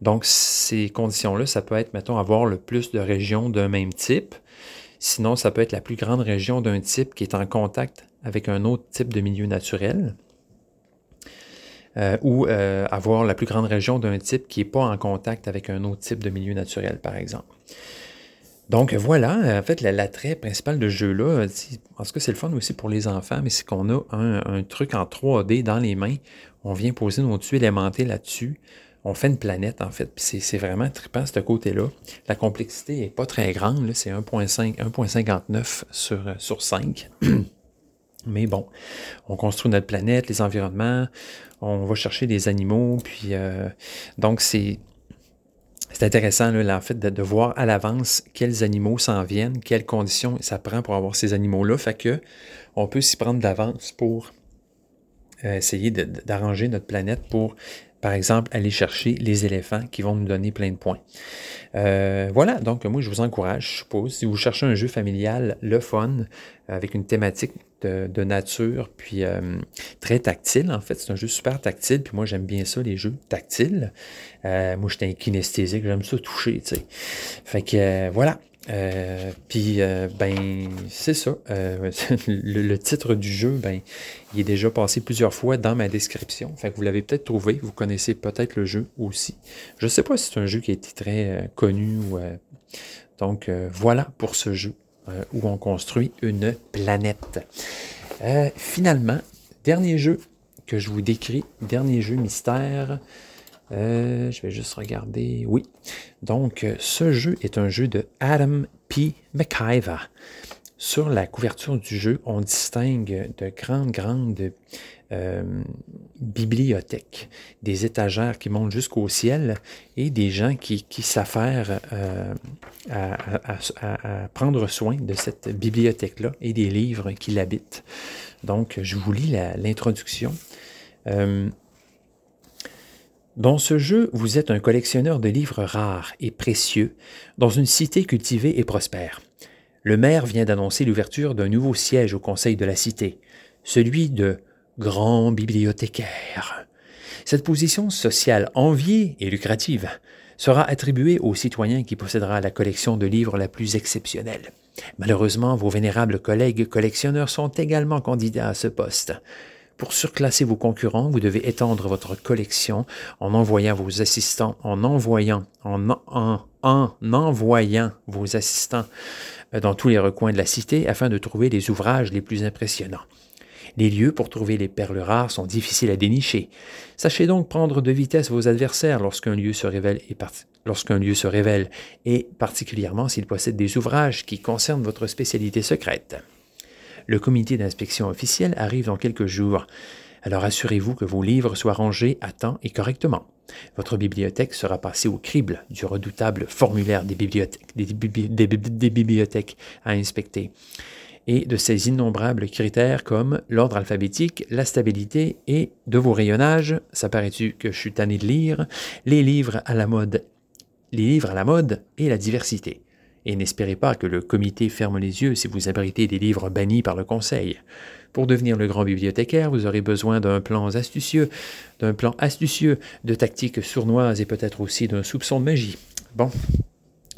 Donc, ces conditions-là, ça peut être, mettons, avoir le plus de régions d'un même type. Sinon, ça peut être la plus grande région d'un type qui est en contact avec un autre type de milieu naturel. Euh, ou euh, avoir la plus grande région d'un type qui n'est pas en contact avec un autre type de milieu naturel, par exemple. Donc voilà, en fait, l'attrait principal de ce jeu-là, en tout cas, c'est le fun aussi pour les enfants, mais c'est qu'on a un, truc en 3D dans les mains. On vient poser nos tuiles aimantées là-dessus. On fait une planète, en fait. C'est vraiment trippant, ce côté-là. La complexité n'est pas très grande. C'est 1.59 sur, sur 5. Mais bon, on construit notre planète, les environnements, on va chercher des animaux, puis euh, donc c'est c'est intéressant là, fait de, voir à l'avance quels animaux s'en viennent, quelles conditions ça prend pour avoir ces animaux-là, fait que on peut s'y prendre d'avance pour euh, essayer d'arranger notre planète pour par exemple, aller chercher les éléphants qui vont nous donner plein de points. Euh, voilà, donc moi je vous encourage, je suppose, si vous cherchez un jeu familial, le fun, avec une thématique de, nature, puis euh, très tactile, en fait, c'est un jeu super tactile, puis moi j'aime bien ça, les jeux tactiles. Euh, moi j'étais un kinesthésique, j'aime ça toucher, tu sais. Fait que voilà, euh, puis, euh, ben, c'est ça. Euh, le, titre du jeu, ben, il est déjà passé plusieurs fois dans ma description. Fait que vous l'avez peut-être trouvé. Vous connaissez peut-être le jeu aussi. Je sais pas si c'est un jeu qui a été très connu. donc, voilà pour ce jeu où on construit une planète. finalement, dernier jeu que je vous décris, dernier jeu mystère. Euh, je vais juste regarder. Oui. Donc, euh, ce jeu est un jeu de Adam P. McIver. Sur la couverture du jeu, on distingue de grandes, grandes euh, bibliothèques, des étagères qui montent jusqu'au ciel et des gens qui, s'affairent à, prendre soin de cette bibliothèque-là et des livres qui l'habitent. Donc, je vous lis l'introduction. Dans ce jeu, vous êtes un collectionneur de livres rares et précieux dans une cité cultivée et prospère. Le maire vient d'annoncer l'ouverture d'un nouveau siège au conseil de la cité, celui de grand bibliothécaire. Cette position sociale enviée et lucrative sera attribuée au citoyen qui possédera la collection de livres la plus exceptionnelle. Malheureusement, vos vénérables collègues collectionneurs sont également candidats à ce poste. Pour surclasser vos concurrents, vous devez étendre votre collection en envoyant vos assistants, en envoyant, en, en, en envoyant vos assistants dans tous les recoins de la cité afin de trouver les ouvrages les plus impressionnants. Les lieux pour trouver les perles rares sont difficiles à dénicher. Sachez donc prendre de vitesse vos adversaires lorsqu'un lieu se révèle et particulièrement s'il possède des ouvrages qui concernent votre spécialité secrète. Le comité d'inspection officiel arrive dans quelques jours. Alors assurez-vous que vos livres soient rangés à temps et correctement. Votre bibliothèque sera passée au crible du redoutable formulaire des bibliothèques, des, bibliothèques à inspecter et de ces innombrables critères comme l'ordre alphabétique, la stabilité et de vos rayonnages, ça paraît-tu que je suis tanné de lire, les livres à la mode, les livres à la mode et la diversité. Et n'espérez pas que le comité ferme les yeux si vous abritez des livres bannis par le conseil. Pour devenir le grand bibliothécaire, vous aurez besoin d'un plan astucieux, d'un plan astucieux, de tactiques sournoises et peut-être aussi d'un soupçon de magie. Bon,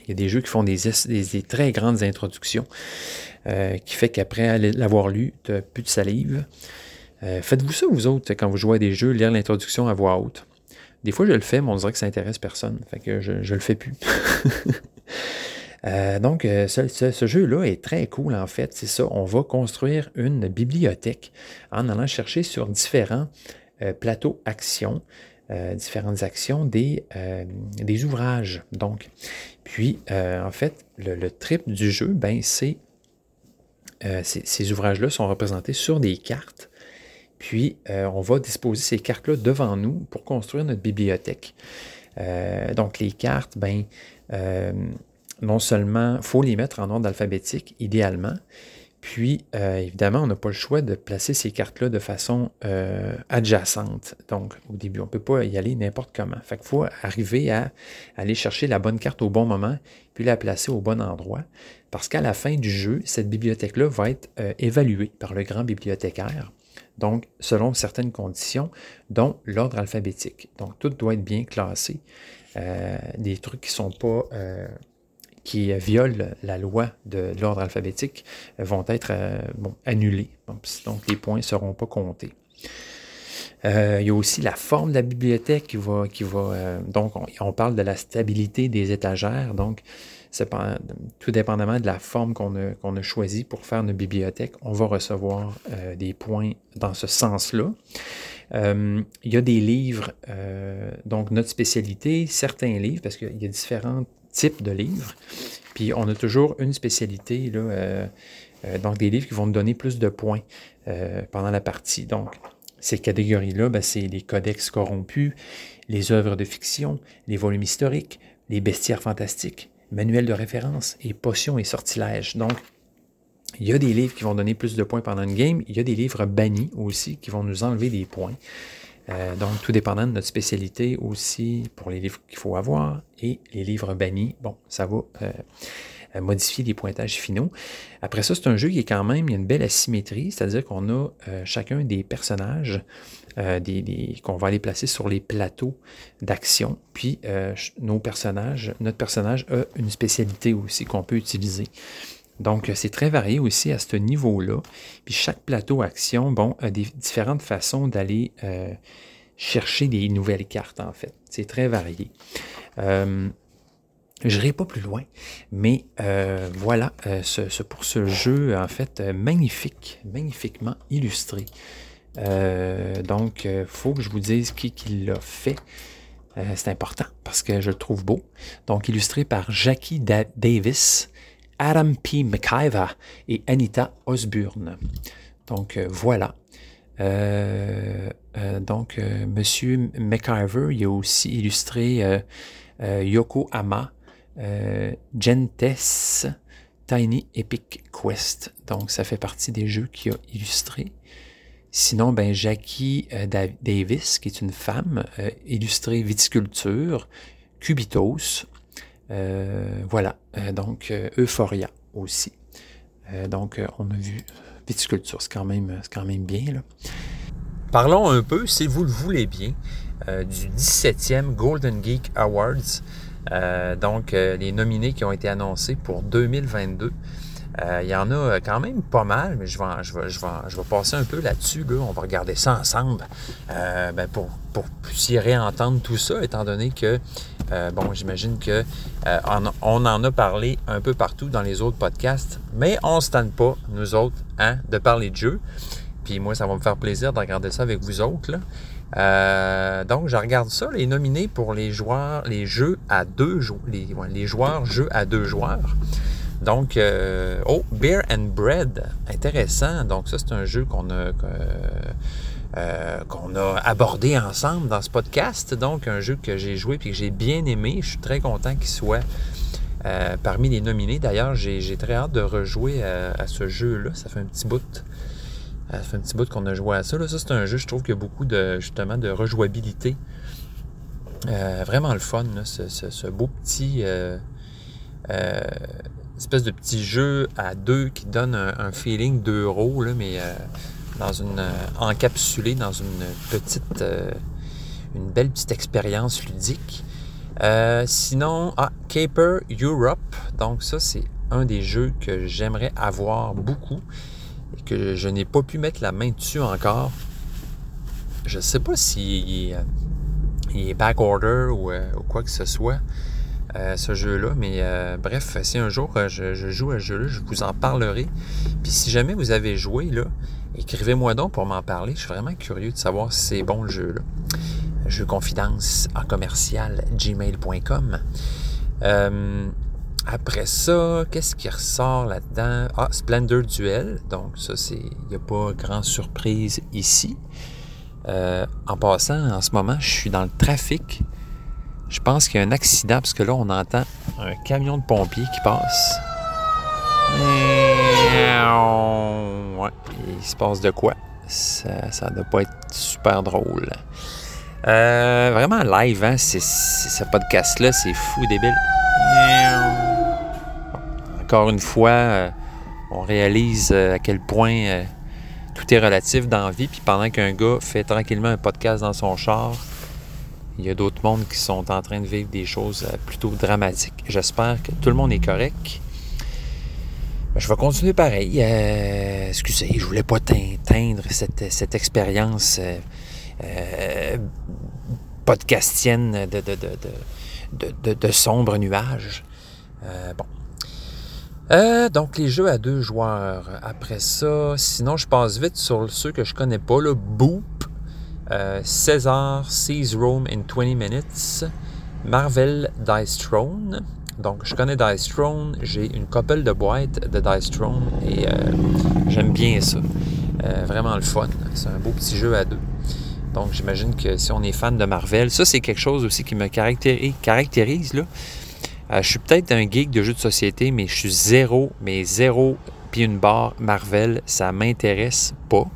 il y a des jeux qui font des, très grandes introductions, euh, qui fait qu'après l'avoir lu, tu n'as plus de salive. Euh, faites-vous ça, vous autres, quand vous jouez à des jeux, lire l'introduction à voix haute. Des fois, je le fais, mais on dirait que ça intéresse personne. Fait que je, ne le fais plus. Euh, donc, ce, jeu-là est très cool, en fait. C'est ça. On va construire une bibliothèque en allant chercher sur différents plateaux actions euh, différentes actions des, euh, des, ouvrages. Donc, puis, euh, en fait, le, trip du jeu, ben, c'est ces ouvrages-là sont représentés sur des cartes. Puis, on va disposer ces cartes-là devant nous pour construire notre bibliothèque. donc, les cartes, ben, non seulement, il faut les mettre en ordre alphabétique, idéalement, puis, euh, évidemment, on n'a pas le choix de placer ces cartes-là de façon euh, adjacente. Donc, au début, on ne peut pas y aller n'importe comment. Fait qu'il faut arriver à, aller chercher la bonne carte au bon moment, puis la placer au bon endroit. Parce qu'à la fin du jeu, cette bibliothèque-là va être euh, évaluée par le grand bibliothécaire. Donc, selon certaines conditions, dont l'ordre alphabétique. Donc, tout doit être bien classé. des trucs qui ne sont pas qui violent la loi de l'ordre alphabétique vont être euh, annulés. Donc, les points ne seront pas comptés. Euh, il y a aussi la forme de la bibliothèque qui va. Qui va euh, donc, on, parle de la stabilité des étagères. Donc, tout dépendamment de la forme qu'on a, a choisie pour faire une bibliothèque, on va recevoir des points dans ce sens-là. il y a des livres, donc notre spécialité, certains livres, parce qu'il y a différentes type de livres. Puis on a toujours une spécialité, là, euh, euh, donc des livres qui vont nous donner plus de points euh, pendant la partie. Donc, ces catégories-là, ben, c'est les codex corrompus, les œuvres de fiction, les volumes historiques, les bestiaires fantastiques, manuels de référence et potions et sortilèges. Donc, il y a des livres qui vont donner plus de points pendant une game. Il y a des livres bannis aussi qui vont nous enlever des points. Euh, donc, tout dépendant de notre spécialité aussi pour les livres qu'il faut avoir et les livres bannis, bon, ça va euh, euh, modifier les pointages finaux. Après ça, c'est un jeu qui est quand même, il y a une belle asymétrie, c'est-à-dire qu'on a chacun des personnages qu'on va aller placer sur les plateaux d'action, puis nos personnages, notre personnage a une spécialité aussi qu'on peut utiliser. Donc, c'est très varié aussi à ce niveau-là. Puis chaque plateau action, bon, a des différentes façons d'aller euh, chercher des nouvelles cartes, en fait. C'est très varié. Euh, je n'irai pas plus loin, mais euh, voilà ce, pour ce jeu, en fait, magnifique, magnifiquement illustré. donc, il faut que je vous dise qui l'a fait. c'est important parce que je le trouve beau. Donc, illustré par Jackie Davis. Adam P. McIver et Anita Osburn. Donc euh, voilà. Euh, euh, donc, Monsieur McIver, il a aussi illustré Yoko Ama, Gentes, Tiny Epic Quest. Donc, ça fait partie des jeux qu'il a illustrés. Sinon, ben, Jackie Davis, qui est une femme, illustré Viticulture, Cubitos, voilà, euh, donc euh, Euphoria aussi. donc on a vu viticulture, c'est quand même, quand même bien. Parlons un peu, si vous le voulez bien, du 17e Golden Geek Awards. donc les nominés qui ont été annoncés pour 2022. Euh, il y en a quand même pas mal, mais je vais, je vais, je vais, je vais passer un peu là-dessus. Là. On va regarder ça ensemble euh, ben pour, pour réentendre tout ça, étant donné que, euh, bon, j'imagine que on, en a parlé un peu partout dans les autres podcasts, mais on ne se tente pas, nous autres, hein, de parler de jeux. Puis moi, ça va me faire plaisir de regarder ça avec vous autres. Donc, je regarde ça, les nominés pour les joueurs, les jeux à deux joueurs, les, les joueurs jeux à deux joueurs. Donc, euh, oh, Beer and Bread, intéressant. Donc, ça, c'est un jeu qu'on a, euh, qu'on a abordé ensemble dans ce podcast. Donc, un jeu que j'ai joué et que j'ai bien aimé. Je suis très content qu'il soit euh, parmi les nominés. D'ailleurs, j'ai très hâte de rejouer à, ce jeu-là. Ça fait un petit bout. Ça fait un petit bout qu'on a joué à ça. Là. Ça, c'est un jeu, je trouve qu'il y a beaucoup de justement de rejouabilité. vraiment le fun, là, ce, beau petit espèce de petit jeu à deux qui donne un, feeling d'euro, mais euh, dans une euh, encapsulé dans une petite, euh, une belle petite expérience ludique. sinon, ah, Caper Europe. Donc ça, c'est un des jeux que j'aimerais avoir beaucoup et que je n'ai pas pu mettre la main dessus encore. Je ne sais pas s'il est, back order ou, ou, quoi que ce soit. Euh, ce jeu-là. Mais euh, bref, si un jour euh, je, joue à ce jeu-là, je vous en parlerai. Puis si jamais vous avez joué, là, écrivez-moi donc pour m'en parler. Je suis vraiment curieux de savoir si c'est bon le jeu-là. Jeu confidence en commercial gmail.com. après ça, qu'est-ce qui ressort là-dedans? Ah, Splendor Duel. Donc, ça, c'est. Il n'y a pas grande surprise ici. en passant, en ce moment, je suis dans le trafic je pense qu'il y a un accident parce que là, on entend un camion de pompiers qui passe. Ouais, il se passe de quoi? Ça, ça doit pas être super drôle. Euh, vraiment live, hein? C'est, ce podcast-là, c'est fou débile. Encore une fois, euh, on réalise euh, à quel point tout est relatif dans la vie. Puis pendant qu'un gars fait tranquillement un podcast dans son char, il y a d'autres mondes qui sont en train de vivre des choses euh, plutôt dramatiques. J'espère que tout le monde est correct. Ben, je vais continuer pareil. Euh, excusez, je voulais pas teindre cette, cette expérience euh, podcastienne de, de, de, sombres nuages. bon. donc, les jeux à deux joueurs. Après ça, sinon, je passe vite sur ceux que je connais pas. Le Boop, euh, César Sees Rome in 20 Minutes, Marvel Dice Throne. Donc, je connais Dice Throne, j'ai une couple de boîtes de Dice Throne et euh, j'aime bien ça. Euh, vraiment le fun. C'est un beau petit jeu à deux. Donc, j'imagine que si on est fan de Marvel, ça, c'est quelque chose aussi qui me caractérise. là. je suis peut-être un geek de jeux de société, mais je suis zéro, mais zéro, puis une barre Marvel, ça m'intéresse pas.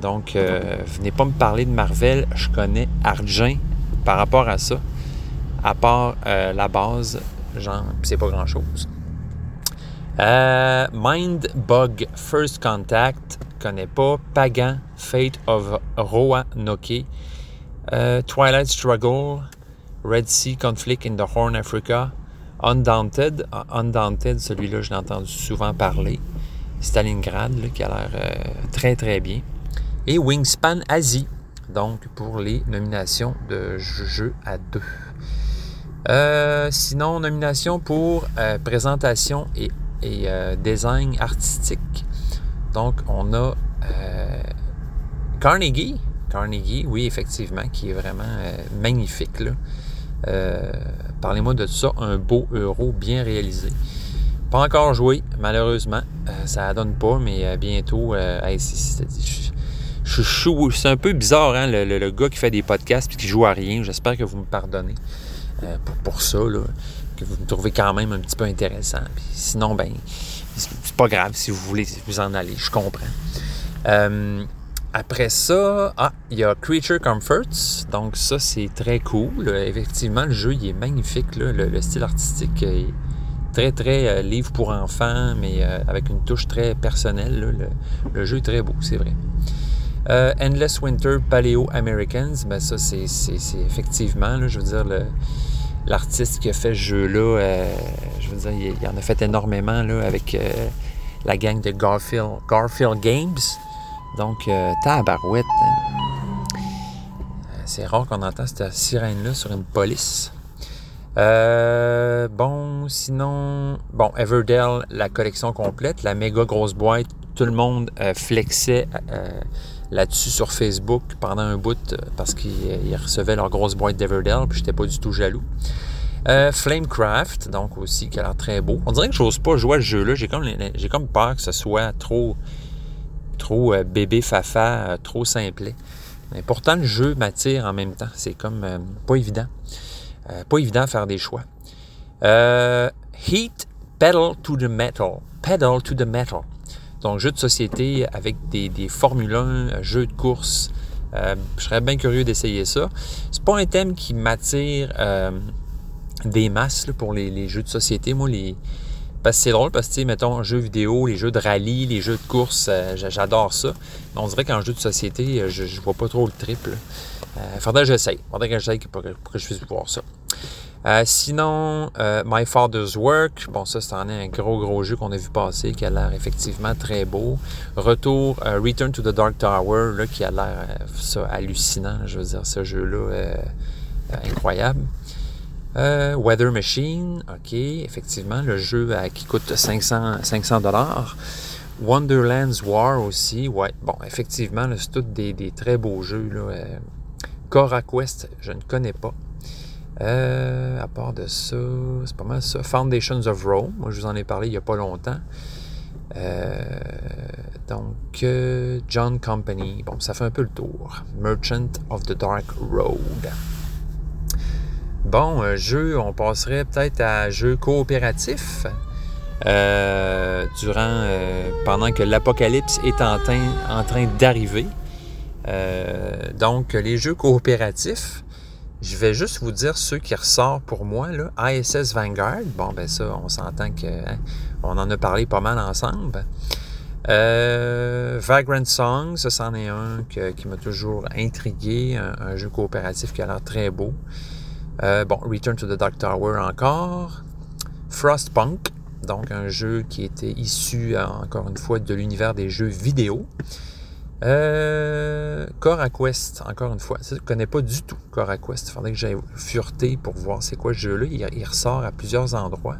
Donc, euh, venez pas me parler de Marvel, je connais Argent par rapport à ça. À part euh, la base, genre, c'est pas grand chose. Euh, Mind Bug First Contact, connais pas. Pagan Fate of Roanoke. Euh, Twilight Struggle. Red Sea Conflict in the Horn Africa. Undaunted. Undaunted, celui-là, je l'ai entendu souvent parler. Stalingrad, qui a l'air très très bien et Wingspan Asie, donc pour les nominations de jeux à deux. Euh, sinon, nomination pour euh, présentation et, euh, design artistique. Donc, on a Carnegie. Carnegie, oui, effectivement, qui est vraiment magnifique. Parlez-moi de ça, un beau euro bien réalisé. Pas encore joué, malheureusement. ça ne donne pas, mais bientôt, c'est un peu bizarre, hein, le, gars qui fait des podcasts et qui joue à rien. J'espère que vous me pardonnez euh, pour, ça, que vous me trouvez quand même un petit peu intéressant. sinon, ben, c'est pas grave si vous voulez vous en aller, je comprends. Euh, après ça, ah, il y a Creature Comforts. Donc ça, c'est très cool. Effectivement, le jeu, il est magnifique. Le, style artistique est très, très euh, livre pour enfants, mais avec une touche très personnelle. Le, le, jeu est très beau, c'est vrai. Euh, Endless Winter Paleo Americans, ben ça, c'est effectivement, là, je veux dire, l'artiste qui a fait ce jeu-là, euh, je veux dire, il, en a fait énormément là, avec euh, la gang de Garfield, Garfield Games. Donc, tabarouette. Euh, C'est rare qu'on entend cette sirène-là sur une police. Bon, sinon, bon, Everdell, la collection complète, la méga grosse boîte, tout le monde euh, flexait là-dessus sur Facebook pendant un bout euh, parce qu'ils recevaient leur grosse boîte d'Everdell, puis j'étais pas du tout jaloux. Euh, Flamecraft, donc aussi, qui a l'air très beau. On dirait que j'ose pas jouer à ce jeu-là. J'ai comme, j'ai comme peur que ce soit trop, trop euh, bébé fafa, euh, trop simplet. Mais pourtant, le jeu m'attire en même temps. C'est comme euh, pas évident. Euh, pas évident à faire des choix. Euh, Heat Pedal to the Metal. Pedal to the Metal. Donc, jeu de société avec des, des Formule 1, euh, jeu de course. Euh, je serais bien curieux d'essayer ça. C'est pas un thème qui m'attire euh, des masses pour les, jeux de société. Moi, les, parce que c'est drôle parce que, mettons, jeux vidéo, les jeux de rallye, les jeux de course, j'a- j'adore ça. Mais on dirait qu'en jeu de société, je, je vois pas trop le triple. Faudrait que j'essaye. Faudrait que j'essaye pour, pour que je puisse voir ça. Euh, sinon, euh, My Father's Work, bon ça c'est en est un gros gros jeu qu'on a vu passer qui a l'air effectivement très beau. Retour, euh, Return to the Dark Tower, là, qui a l'air ça hallucinant, je veux dire, ce jeu-là incroyable. Weather Machine, ok, effectivement, le jeu qui coûte 500 500 dollars. Wonderland's War aussi, ouais, bon, effectivement, c'est tous des, très beaux jeux. Là, Cora Quest, je ne connais pas. Euh, à part de ça, c'est pas mal ça. Foundations of Rome, moi je vous en ai parlé il n'y a pas longtemps. Euh, donc, euh, John Company, bon, ça fait un peu le tour. Merchant of the Dark Road. Bon, jeu, on passerait peut-être à jeu coopératif. Durant, pendant que l'apocalypse est en train, en train d'arriver. Donc, les jeux coopératifs, je vais juste vous dire ceux qui ressortent pour moi. Là. ISS Vanguard, bon, ben ça, on s'entend que hein, on en a parlé pas mal ensemble. Euh, Vagrant Song, ça, c'en est un que- qui m'a toujours intrigué, un, jeu coopératif qui a l'air très beau. Euh, bon, Return to the Dark Tower encore. Frostpunk, donc un jeu qui était issu, euh, encore une fois, de l'univers des jeux vidéo. Euh, Quest, encore une fois. Je ne connais pas du tout Quest. Il faudrait que j'aille fureter pour voir c'est quoi ce jeu-là. Il, ressort à plusieurs endroits.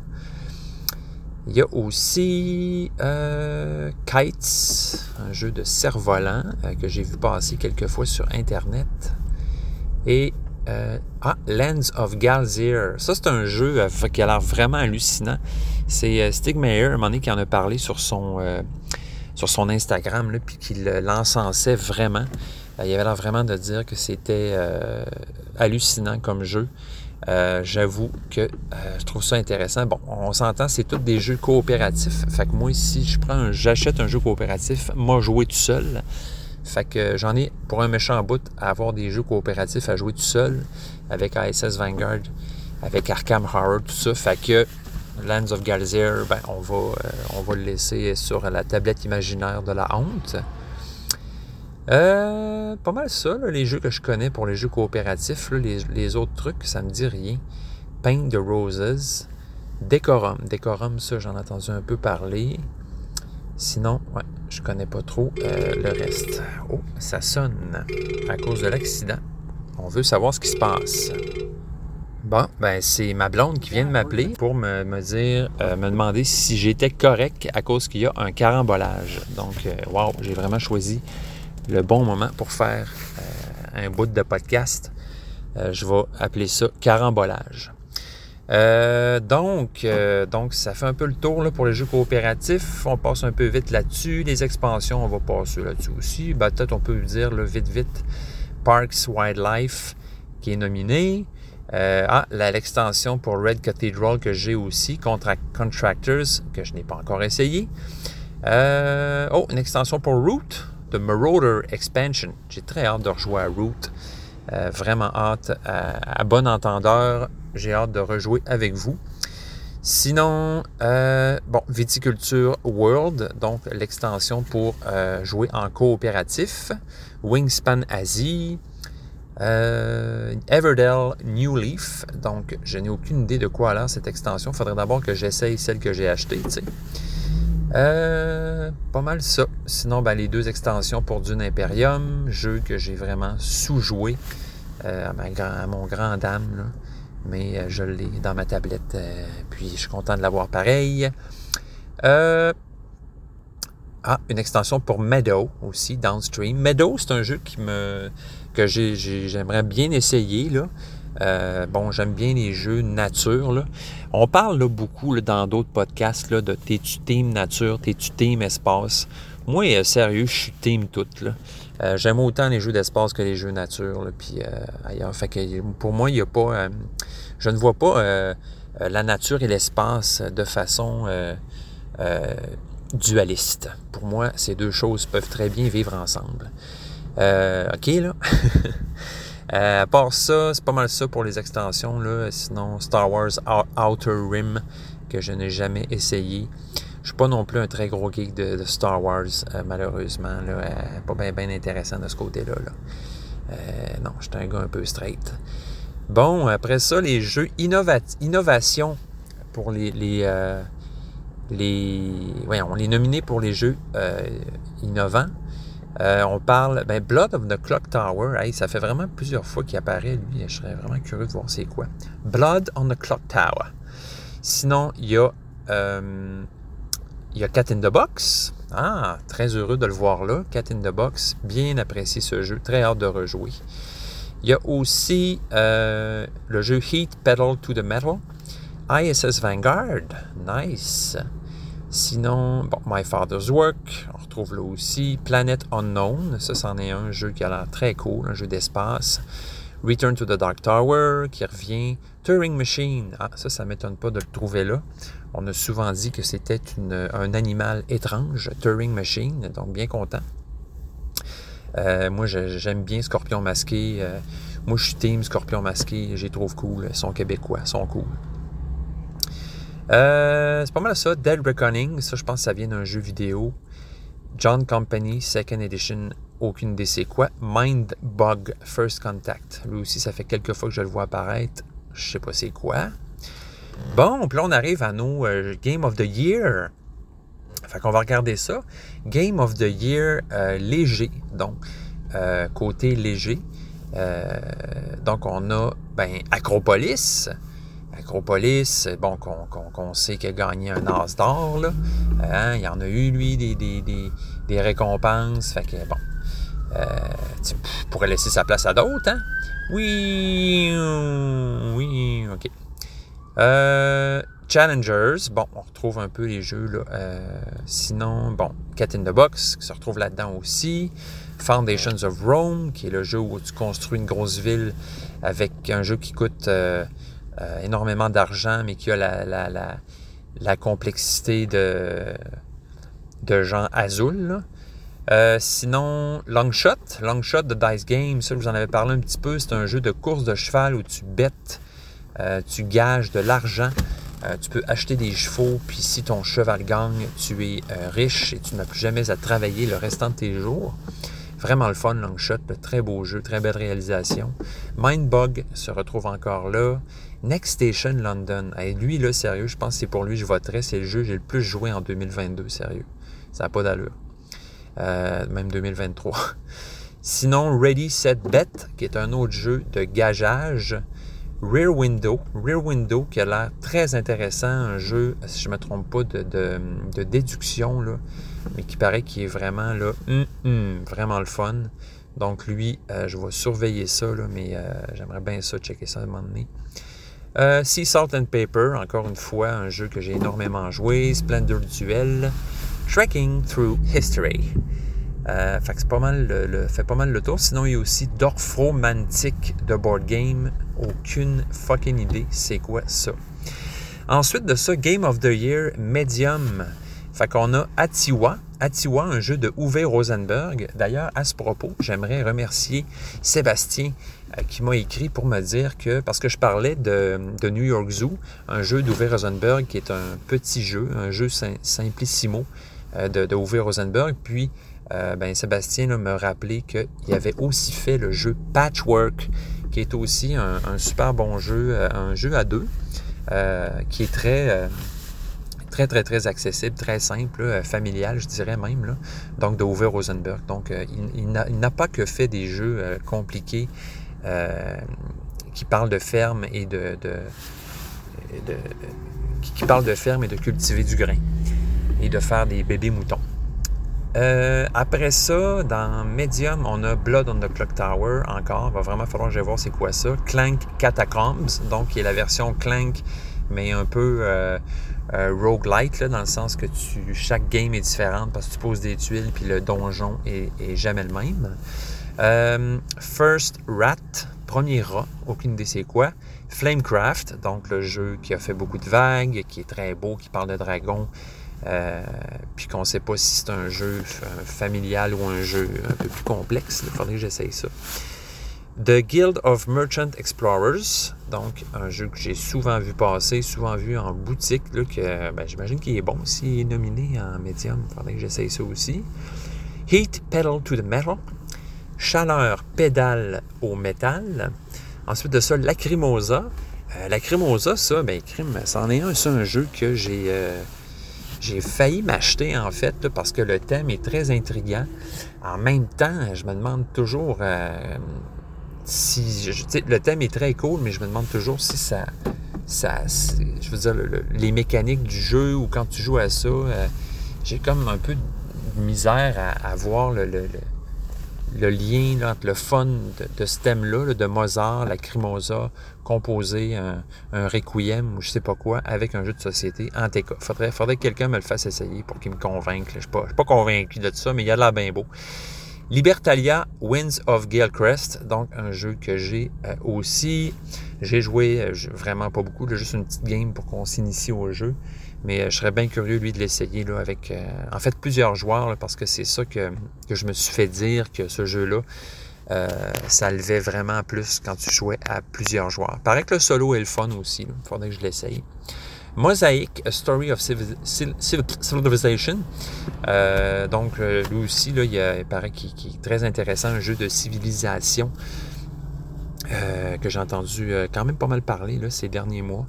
Il y a aussi euh, Kites, un jeu de cerf-volant euh, que j'ai vu passer quelques fois sur Internet. Et euh, ah, Lands of Galzir. Ça, c'est un jeu qui a l'air vraiment hallucinant. C'est Stig Meyer, à un moment donné, qui en a parlé sur son, sur son Instagram, là, puis qu'il euh, l'encensait vraiment. Euh, il avait l'air vraiment de dire que c'était euh, hallucinant comme jeu. J'avoue que je trouve ça intéressant. Bon, on s'entend, c'est tous des jeux coopératifs. Fait que moi, si je prends j'achète un jeu coopératif, moi, jouer tout seul. Fait que j'en ai pour un méchant bout à avoir des jeux coopératifs à jouer tout seul avec ISS Vanguard, avec Arkham Horror, tout ça. Fait que Lands of Galzir, ben, on, va, euh, on va le laisser sur la tablette imaginaire de la honte. Euh, pas mal ça, là, les jeux que je connais pour les jeux coopératifs. les autres trucs, ça me dit rien. Paint the Roses. Decorum. Decorum, ça, j'en ai entendu un peu parler. Sinon, ouais, je connais pas trop euh, le reste. Oh, ça sonne à cause de l'accident. On veut savoir ce qui se passe. Bon, ben c'est ma blonde qui vient de m'appeler pour me, me dire, euh, me demander si j'étais correct à cause qu'il y a un carambolage. Donc, euh, wow, j'ai vraiment choisi le bon moment pour faire euh, un bout de podcast. Euh, je vais appeler ça carambolage. Donc, donc, ça fait un peu le tour là, pour les jeux coopératifs. On passe un peu vite là-dessus. Les expansions, on va passer là-dessus aussi. Ben, Peut-être on peut dire là, vite, vite Parks Wildlife qui est nominé. Euh, ah, l'extension pour Red Cathedral que j'ai aussi, Contract Contractors, que je n'ai pas encore essayé. Euh, oh, une extension pour Root, The Marauder Expansion. J'ai très hâte de rejouer à Root. Euh, vraiment hâte. À, bon entendeur, j'ai hâte de rejouer avec vous. Sinon, bon, Viticulture World, donc l'extension pour jouer en coopératif. Wingspan Asie. Euh, Everdell New Leaf. Donc, je n'ai aucune idée de quoi a cette extension. Il faudrait d'abord que j'essaye celle que j'ai achetée. Euh, pas mal ça. Sinon, ben, les deux extensions pour Dune Imperium, jeu que j'ai vraiment sous-joué euh, à, mon grand dame. Mais euh, je l'ai dans ma tablette. puis je suis content de l'avoir pareil. Ah, une extension pour Meadow aussi, Downstream. Meadow, c'est un jeu qui me que j'ai- j'ai- j'aimerais bien essayer. Là. Euh, bon, j'aime bien les jeux nature. On parle beaucoup dans d'autres podcasts de t'es-tu team nature, t'es-tu team espace? Moi, euh, sérieux, je suis team tout. Euh, j'aime autant les jeux d'espace que les jeux nature. Puis ailleurs. Pour moi, il n'y a pas. je ne vois pas la nature et l'espace de façon dualiste. Pour moi, ces deux choses peuvent très bien vivre ensemble. Euh, OK, là. Euh, à part ça, c'est pas mal ça pour les extensions. Là. Sinon, Star Wars Ou- Outer Rim, que je n'ai jamais essayé. Je suis pas non plus un très gros geek de, Star Wars, euh, malheureusement. Pas bien intéressant de ce côté-là. Là. Non, je suis un gars un peu straight. Bon, après ça, les jeux innova innovation pour les, les, les, voyons, on les nominés pour les jeux innovants. Euh, on parle, ben, Blood of the Clock Tower, ça fait vraiment plusieurs fois qu'il apparaît, lui. Je serais vraiment curieux de voir c'est quoi. Blood on the Clock Tower. Sinon, il y a, euh, il y a Cat in the Box. Ah, très heureux de le voir là. Cat in the Box, bien apprécié ce jeu, très hâte de rejouer. Il y a aussi euh, le jeu Heat Pedal to the Metal. ISS Vanguard, nice. Sinon, My Father's Work, retrouve là aussi. Planet Unknown, ça, c'en est un jeu qui a l'air très cool, un jeu d'espace. Return to the Dark Tower, qui revient. Turing Machine, ah, ça, ça m'étonne pas de le trouver là. On a souvent dit que c'était un animal étrange, Turing Machine, donc bien content. Euh, moi, j'aime bien Scorpion masqué. Euh, moi, je suis team Scorpion masqué. Je les trouve cool. Ils sont québécois, ils sont cool. Euh, c'est pas mal ça. Dead Reckoning, ça, je pense que ça vient d'un jeu vidéo. John Company, Second Edition, aucune idée c'est quoi. Mind Bug, First Contact. Lui aussi, ça fait quelques fois que je le vois apparaître. Je sais pas c'est quoi. Bon, puis là, on arrive à nos euh, Game of the Year. Fait qu'on va regarder ça. Game of the Year euh, léger, donc euh, côté léger. Donc on a ben, Acropolis. Acropolis, bon, qu'on sait qu'il a gagné un as d'or. Hein, il en a eu, lui, des, récompenses. Fait que bon. Euh, pourrais laisser sa place à d'autres, hein? Oui, euh, oui, ok. Euh, Challengers, bon, on retrouve un peu les jeux là. Euh, sinon, bon, Cat in the Box qui se retrouve là-dedans aussi. Foundations of Rome, qui est le jeu où tu construis une grosse ville avec un jeu qui coûte euh, énormément d'argent, mais qui a la, la, la, complexité de, de Jean Azul. Euh, sinon, Longshot, Longshot de Dice Game, ça, je vous en avais parlé un petit peu. C'est un jeu de course de cheval où tu bêtes, euh, tu gages de l'argent. Euh, tu peux acheter des chevaux, puis si ton cheval gagne, tu es riche et tu n'as plus jamais à travailler le restant de tes jours. Vraiment le fun, Longshot, très beau jeu, très belle réalisation. Mindbug se retrouve encore là. Next Station London. Lui, là, sérieux, je pense que c'est pour lui que je voterais. C'est le jeu que j'ai le plus joué en 2022, sérieux. Ça n'a pas d'allure. Euh, même 2023. Sinon, Ready, Set, Bet, qui est un autre jeu de gageage. Rear Window. Rear Window qui a l'air très intéressant, un jeu, si je ne me trompe pas, de, déduction, là, mais qui paraît qu'il est vraiment là, hum, hum, vraiment le fun. Donc lui, euh, je vais surveiller ça, là, mais euh, j'aimerais bien ça, checker ça à un moment donné. Euh, sea Salt and Paper, encore une fois, un jeu que j'ai énormément joué. Splendor Duel. Trekking Through History. Euh, fait que pas mal le, pas mal le tour. Sinon, il y a aussi Dorfromantic de Board Game. Aucune fucking idée c'est quoi ça. Ensuite de ça, Game of the Year Medium. Fait qu'on a Atiwa. Atiwa, un jeu de Uwe Rosenberg. D'ailleurs, à ce propos, j'aimerais remercier Sébastien qui m'a écrit pour me dire que, parce que je parlais de, New York Zoo, un jeu d'Uwe Rosenberg qui est un petit jeu, un jeu sim- simplissimo euh, de, de Rosenberg. Puis, euh, ben, Sébastien là, me rappelait qu'il avait aussi fait le jeu Patchwork, qui est aussi un, super bon jeu, euh, un jeu à deux, euh, qui est très, euh, très, très, très accessible, très simple, familial, je dirais même, là. donc de Uwe Rosenberg. Donc, euh, il, n'a pas que fait des jeux euh, compliqués euh, qui parlent de ferme et de, qui, parlent de et de cultiver du grain et de faire des bébés moutons. Euh, après ça, dans Medium, on a Blood on the Clock Tower encore. Va vraiment falloir que je voir c'est quoi ça. Clank Catacombs, donc qui est la version Clank, mais un peu euh, euh, roguelite, dans le sens que tu, chaque game est différente parce que tu poses des tuiles puis le donjon est jamais le même. Euh, First Rat, premier rat, aucune idée c'est quoi. Flamecraft, donc le jeu qui a fait beaucoup de vagues, qui est très beau, qui parle de dragons. Euh, puis qu'on ne sait pas si c'est un jeu familial ou un jeu un peu plus complexe. Il faudrait que j'essaye ça. The Guild of Merchant Explorers, donc un jeu que j'ai souvent vu passer, souvent vu en boutique, là, que ben, j'imagine qu'il est bon s'il est nominé en médium. Il faudrait que j'essaye ça aussi. Heat Pedal to the Metal, Chaleur pédale au métal. Ensuite de ça, Lacrimosa. Euh, Lacrimosa, ça, ben, crime, c'en est un, c'est un jeu que j'ai. Euh, j'ai failli m'acheter en fait parce que le thème est très intriguant. En même temps, je me demande toujours euh, si je, le thème est très cool, mais je me demande toujours si ça, ça je veux dire le, les mécaniques du jeu ou quand tu joues à ça, j'ai comme un peu de misère à, à voir le, le, lien entre le fun de, de ce thème-là, là, de Mozart, la Crimosa, composer un, un, requiem ou je sais pas quoi avec un jeu de société en TK. Faudrait, faudrait que quelqu'un me le fasse essayer pour qu'il me convainque. Je suis pas, suis pas convaincu de ça, mais il y a l'air bien beau. Libertalia Winds of Galecrest, donc un jeu que j'ai euh, aussi. J'ai joué euh, vraiment pas beaucoup, là, juste une petite game pour qu'on s'initie au jeu. Mais euh, je serais bien curieux, lui, de l'essayer avec euh, en fait plusieurs joueurs, parce que c'est ça que, que, je me suis fait dire que ce jeu-là, euh, ça levait vraiment plus quand tu jouais à plusieurs joueurs. Paraît que le solo est le fun aussi. Il faudrait que je l'essaye. Mosaic, A Story of Civilization. Donc, lui aussi, là, il, paraît qu'il qu est très intéressant, un jeu de civilisation que j'ai entendu quand même pas mal parler là, ces derniers mois.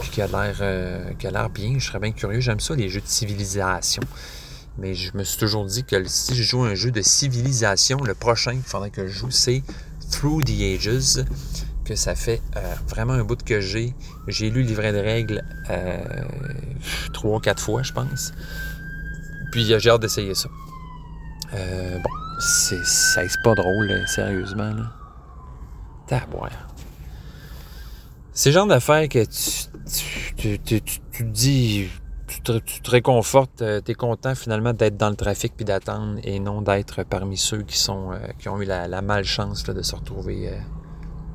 Puis qui a l'air euh, qui a l'air bien. Je serais bien curieux. J'aime ça, les jeux de civilisation. Mais je me suis toujours dit que si je joue un jeu de civilisation, le prochain qu'il faudrait que je joue, c'est Through the Ages que ça fait euh, vraiment un bout que j'ai. J'ai lu le livret de règles euh, trois ou quatre fois, je pense. Puis j'ai hâte d'essayer ça. Euh, bon, c'est, pas drôle, sérieusement. Là. Taboire. C'est le genre d'affaires que tu, tu, tu, tu, te dis, tu te, tu te réconfortes, tu es content finalement d'être dans le trafic puis d'attendre et non d'être parmi ceux qui sont qui ont eu la, malchance là, de se retrouver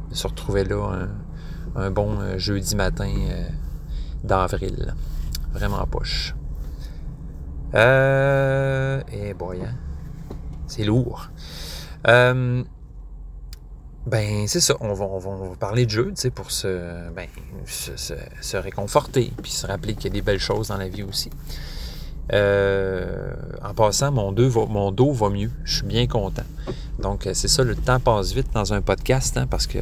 de se retrouver là un, bon euh, jeudi matin euh, d'avril. Vraiment poche. Euh, et boy, hein? c'est lourd. Euh, ben, c'est ça. On va, on, va, on va, parler de jeu, tu sais, pour se, ben, se, se, se, réconforter, puis se rappeler qu'il y a des belles choses dans la vie aussi. Euh, en passant, mon dos, va, mon dos va mieux. Je suis bien content. Donc, c'est ça, le temps passe vite dans un podcast, hein, parce que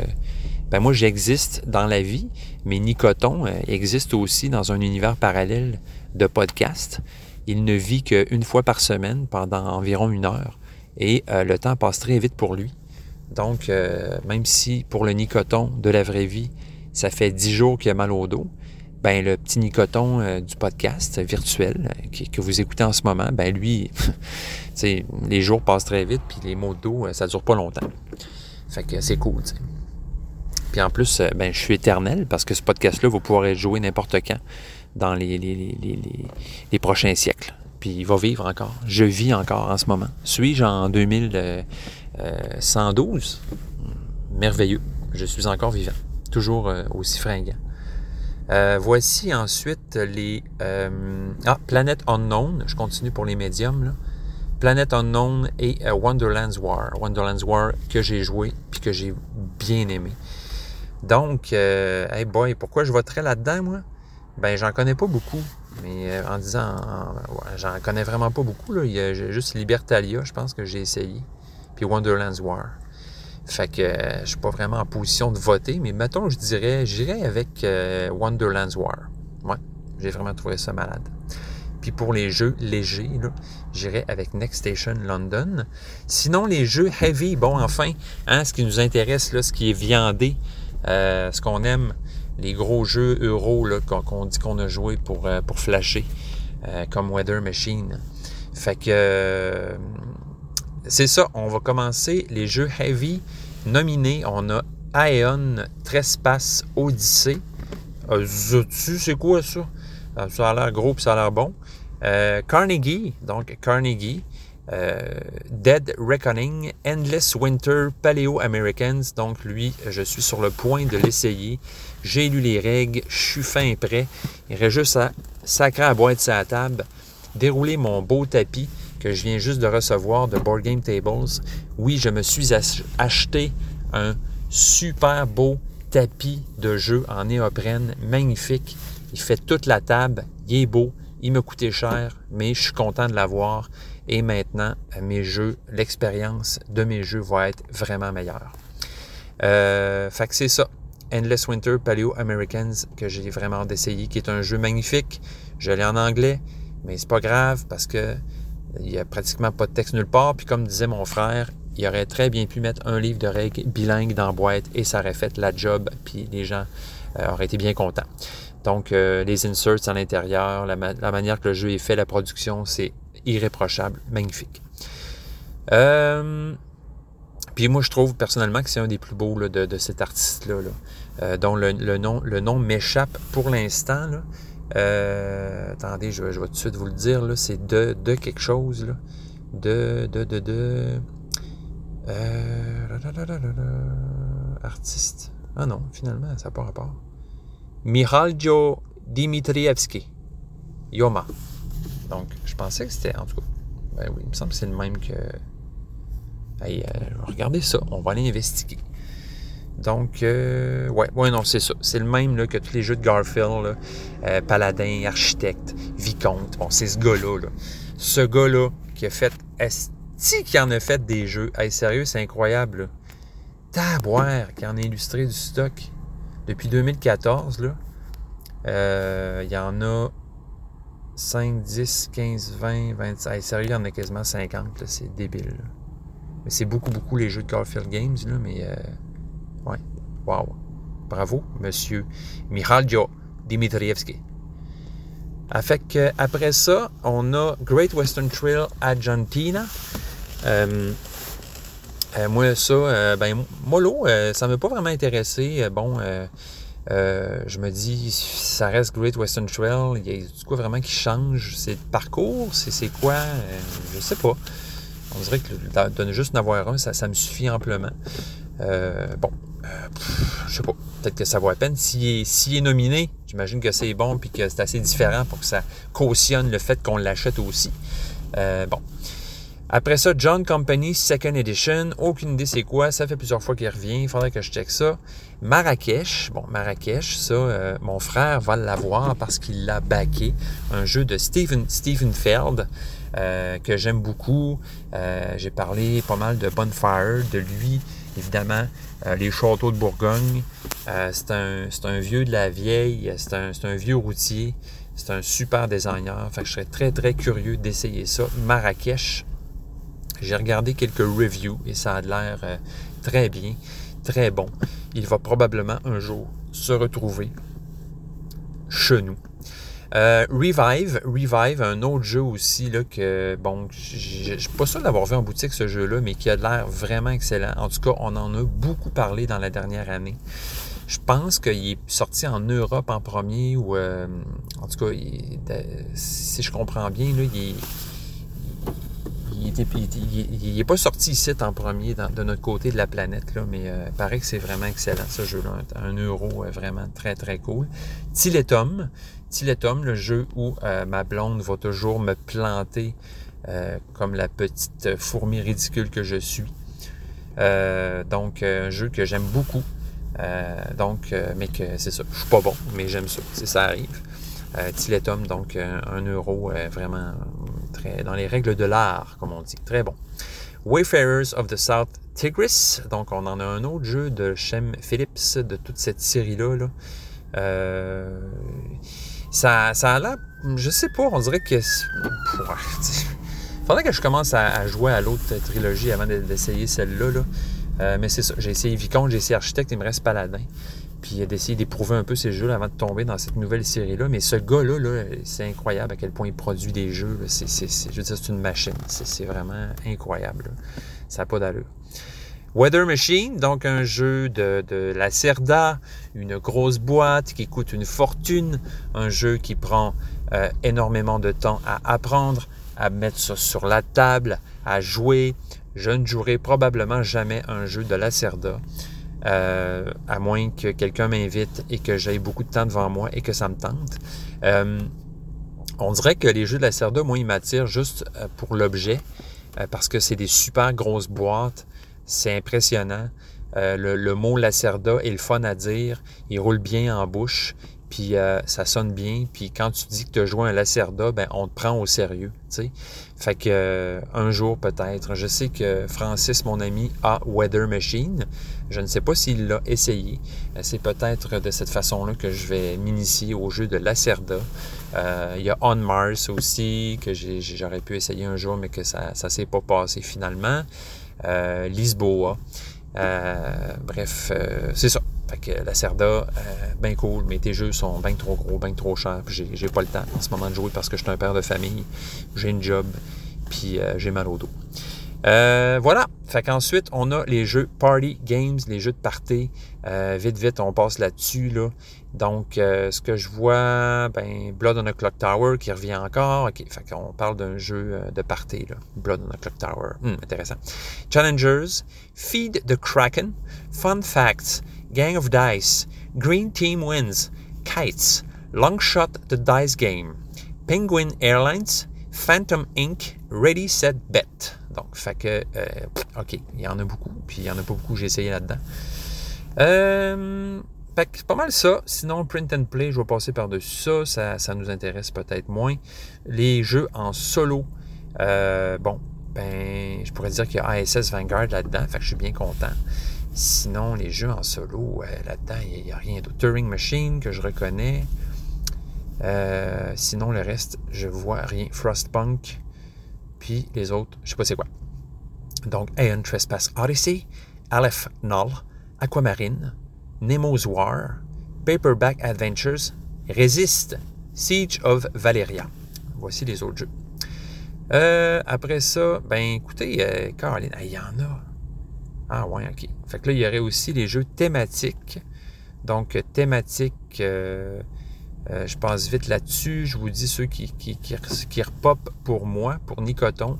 ben moi, j'existe dans la vie, mais Nicoton euh, existe aussi dans un univers parallèle de podcast. Il ne vit qu'une fois par semaine pendant environ une heure et euh, le temps passe très vite pour lui. Donc, euh, même si pour le Nicoton de la vraie vie, ça fait dix jours qu'il a mal au dos, ben le petit Nicoton euh, du podcast virtuel euh, que vous écoutez en ce moment, ben lui, les jours passent très vite, puis les maux de dos, ça dure pas longtemps. Fait que c'est cool. Puis en plus, ben, je suis éternel parce que ce podcast-là pouvoir être joué n'importe quand dans les, les, prochains siècles. Puis il va vivre encore. Je vis encore en ce moment. Suis-je en 2112? Merveilleux. Je suis encore vivant. Toujours euh, aussi fringant. Euh, voici ensuite les... Euh, ah, Planet Unknown. Je continue pour les médiums. Là. Planet Unknown et euh, Wonderland's War. Wonderland's War que j'ai joué puis que j'ai bien aimé. Donc, euh, hey boy, pourquoi je voterais là-dedans, moi? Ben, j'en connais pas beaucoup. Mais euh, en disant, j'en connais vraiment pas beaucoup. Là. Il y a juste Libertalia, je pense que j'ai essayé. Wonderland's War. Fait que euh, je suis pas vraiment en position de voter, mais mettons, je dirais, j'irais avec euh, Wonderland's War. Ouais, J'ai vraiment trouvé ça malade. Puis pour les jeux légers, j'irai avec Next Station London. Sinon, les jeux heavy, bon, enfin, hein, ce qui nous intéresse, là, ce qui est viandé, euh, ce qu'on aime, les gros jeux euro qu'on dit qu'on a joué pour, euh, pour flasher, comme Weather Machine. Fait que c'est ça, on va commencer les jeux heavy nominés. On a Aeon Trespass Odyssey. Euh, c'est quoi ça? Ça a l'air gros et ça a l'air bon. Carnegie, donc Carnegie. Dead Reckoning, Endless Winter Paleo Americans. Donc, lui, je suis sur le point de l'essayer. J'ai lu les règles, je suis fin prêt. Il reste juste à sacrer à boîte sa table, dérouler mon beau tapis que je viens juste de recevoir de Board Game Tables. Oui, je me suis acheté un super beau tapis de jeu en néoprène, magnifique. Il fait toute la table, il est beau, il m'a coûté cher, mais je suis content de l'avoir. Et maintenant, mes jeux, l'expérience de mes jeux va être vraiment meilleure. Euh, fait que c'est ça. Endless Winter Paleo Americans que j'ai vraiment d'essayer, qui est un jeu magnifique. Je l'ai en anglais, mais c'est pas grave parce que il n'y a pratiquement pas de texte nulle part. Puis comme disait mon frère, il aurait très bien pu mettre un livre de règles bilingue dans la boîte et ça aurait fait la job, puis les gens euh, auraient été bien contents. Donc, euh, les inserts à l'intérieur, la, manière que le jeu est fait, la production, c'est irréprochable, magnifique. Euh, puis moi, je trouve personnellement que c'est un des plus beaux de, cet artiste-là, dont le, nom, le nom m'échappe pour l'instant. Euh, attendez, je, vais tout de suite vous le dire. C'est de, de quelque chose. Là. De, de, de, de. Euh, artiste. Ah non, finalement, ça n'a pas rapport. Mihaljo Dimitrievski. Yoma. Donc, je pensais que c'était, en tout cas, ben oui, il me semble que c'est le même que Hey, euh, regardez ça, on va aller investiguer. Donc, euh, ouais, ouais, non, c'est ça. C'est le même là, que tous les jeux de Garfield, euh, Paladin, Architecte, Vicomte. Bon, c'est ce gars-là. Ce gars-là qui a fait. Est-ce qui en a fait des jeux? Hey, sérieux, c'est incroyable. Taboire qui en a illustré du stock depuis 2014. Là. il y en a 5, 10, 15, 20, 25. Hey, sérieux, il y en a quasiment 50. C'est débile. Mais c'est beaucoup, beaucoup les jeux de Garfield Games, là, mais euh, ouais. Wow. Bravo, monsieur Mihaljo Dimitrievski. après ça, on a Great Western Trail Argentina. Euh, euh, moi, ça, ben, mollo, ça ne m'a pas vraiment intéressé. bon, je me dis, ça reste Great Western Trail. Il y a quoi vraiment qui change? C'est le parcours? C'est quoi? je sais pas. On dirait que donner juste en avoir un, ça, me suffit amplement. Euh, bon, euh, je sais pas. Peut-être que ça vaut la peine. S'il est, nominé, j'imagine que c'est bon puis que c'est assez différent pour que ça cautionne le fait qu'on l'achète aussi. Euh, bon. Après ça, John Company Second Edition. Aucune idée c'est quoi. Ça fait plusieurs fois qu'il revient. Il faudrait que je check ça. Marrakech. Bon, Marrakech, ça, mon frère va l'avoir parce qu'il l'a backé. Un jeu de Stephen, Stephen Feld. Euh, que j'aime beaucoup. Euh, j'ai parlé pas mal de Bonfire, de lui, évidemment, euh, les châteaux de Bourgogne. c'est un, vieux de la vieille, c'est un, vieux routier, c'est un super designer. Fait je serais très très curieux d'essayer ça. Marrakech, j'ai regardé quelques reviews et ça a l'air très bien, très bon. Il va probablement un jour se retrouver chez nous. Euh, Revive, Revive, un autre jeu aussi là, que, bon, je suis pas sûr d'avoir vu en boutique ce jeu-là, mais qui a l'air vraiment excellent. En tout cas, on en a beaucoup parlé dans la dernière année. Je pense qu'il est sorti en Europe en premier, ou euh, en tout cas, si je comprends bien, là, il est il n'est pas sorti ici en premier de notre côté de la planète, là, mais euh, il paraît que c'est vraiment excellent ce jeu-là. Un euro euh, vraiment très très cool. Tiletum, Tiletum, le jeu où euh, ma blonde va toujours me planter comme la petite fourmi ridicule que je suis. donc un jeu que j'aime beaucoup. donc, mais que c'est ça, je suis pas bon, mais j'aime ça, ça arrive. Tiletum, donc un euro vraiment dans les règles de l'art, comme on dit. Très bon. Wayfarers of the South Tigris. Donc, on en a un autre jeu de Shem Phillips, de toute cette série-là. Euh, Ça, ça a l'air, je sais pas, on dirait que... Faudrait que je commence à, jouer à l'autre trilogie avant d'essayer celle-là. Là. Euh, mais c'est ça, j'ai essayé Vicomte, j'ai essayé Architecte, il me reste Paladin. Puis d'essayer d'éprouver un peu ces jeux avant de tomber dans cette nouvelle série-là. Mais ce gars-là, -là, c'est incroyable à quel point il produit des jeux. C'est, je veux dire, c'est une machine. C'est, vraiment incroyable. Ça n'a pas d'allure. Weather Machine, donc un jeu de, la Cerda, une grosse boîte qui coûte une fortune, un jeu qui prend euh, énormément de temps à apprendre, à mettre ça sur la table, à jouer. Je ne jouerai probablement jamais un jeu de la Cerda. Euh, à moins que quelqu'un m'invite et que j'aie beaucoup de temps devant moi et que ça me tente. Euh, on dirait que les jeux de la Cerda, moi, ils m'attirent juste pour l'objet, parce que c'est des super grosses boîtes c'est impressionnant. Euh, le, mot Lacerda est le fun à dire. Il roule bien en bouche. Puis euh, ça sonne bien. Puis quand tu dis que tu as joué un Lacerda, ben, on te prend au sérieux. Fait que euh, un jour peut-être. Je sais que Francis, mon ami, a Weather Machine. Je ne sais pas s'il l'a essayé. C'est peut-être de cette façon-là que je vais m'initier au jeu de Lacerda. il y a On Mars aussi, que j'aurais pu essayer un jour, mais que ça ne s'est pas passé finalement. Euh, Lisboa. Euh, bref, euh, c'est ça. Fait que la Cerda, bien cool, mais tes jeux sont bien trop gros, bien trop chers, j'ai pas le temps en ce moment de jouer parce que je suis un père de famille, j'ai une job, puis j'ai mal au dos. voilà. Fait qu'ensuite, on a les jeux Party Games, les jeux de party. vite, vite, on passe là-dessus. Là. Donc, euh, ce que je vois, ben, Blood on a Clock Tower qui revient encore. OK, fait qu'on parle d'un jeu euh, de party, là. Blood on a Clock Tower. Hmm, intéressant. Challengers, Feed the Kraken, Fun Facts, Gang of Dice, Green Team Wins, Kites, Long Shot the Dice Game, Penguin Airlines, Phantom Inc., Ready, Set, Bet. Donc, fait que, euh, OK, il y en a beaucoup, puis il y en a pas beaucoup, j'ai essayé là-dedans. Euh, c'est pas mal ça. Sinon, print and play, je vais passer par-dessus ça. ça. nous intéresse peut-être moins. Les jeux en solo, euh, bon, ben, je pourrais dire qu'il y a ASS Vanguard là-dedans. Fait que je suis bien content. Sinon, les jeux en solo, euh, là-dedans, il n'y a, rien d'autre. Turing Machine, que je reconnais. Euh, sinon, le reste, je vois rien. Frostpunk. Puis les autres, je sais pas c'est quoi. Donc, Aeon Trespass Odyssey, Aleph Null, Aquamarine, Nemo's War, Paperback Adventures, Resist, Siege of Valeria. Voici les autres jeux. Euh, après ça, ben écoutez, euh, Caroline, il y en a. Ah ouais, ok. Fait que là, il y aurait aussi les jeux thématiques. Donc, thématiques, euh, je passe vite là-dessus. Je vous dis ceux qui, qui, qui, qui repopent pour moi, pour Nicoton.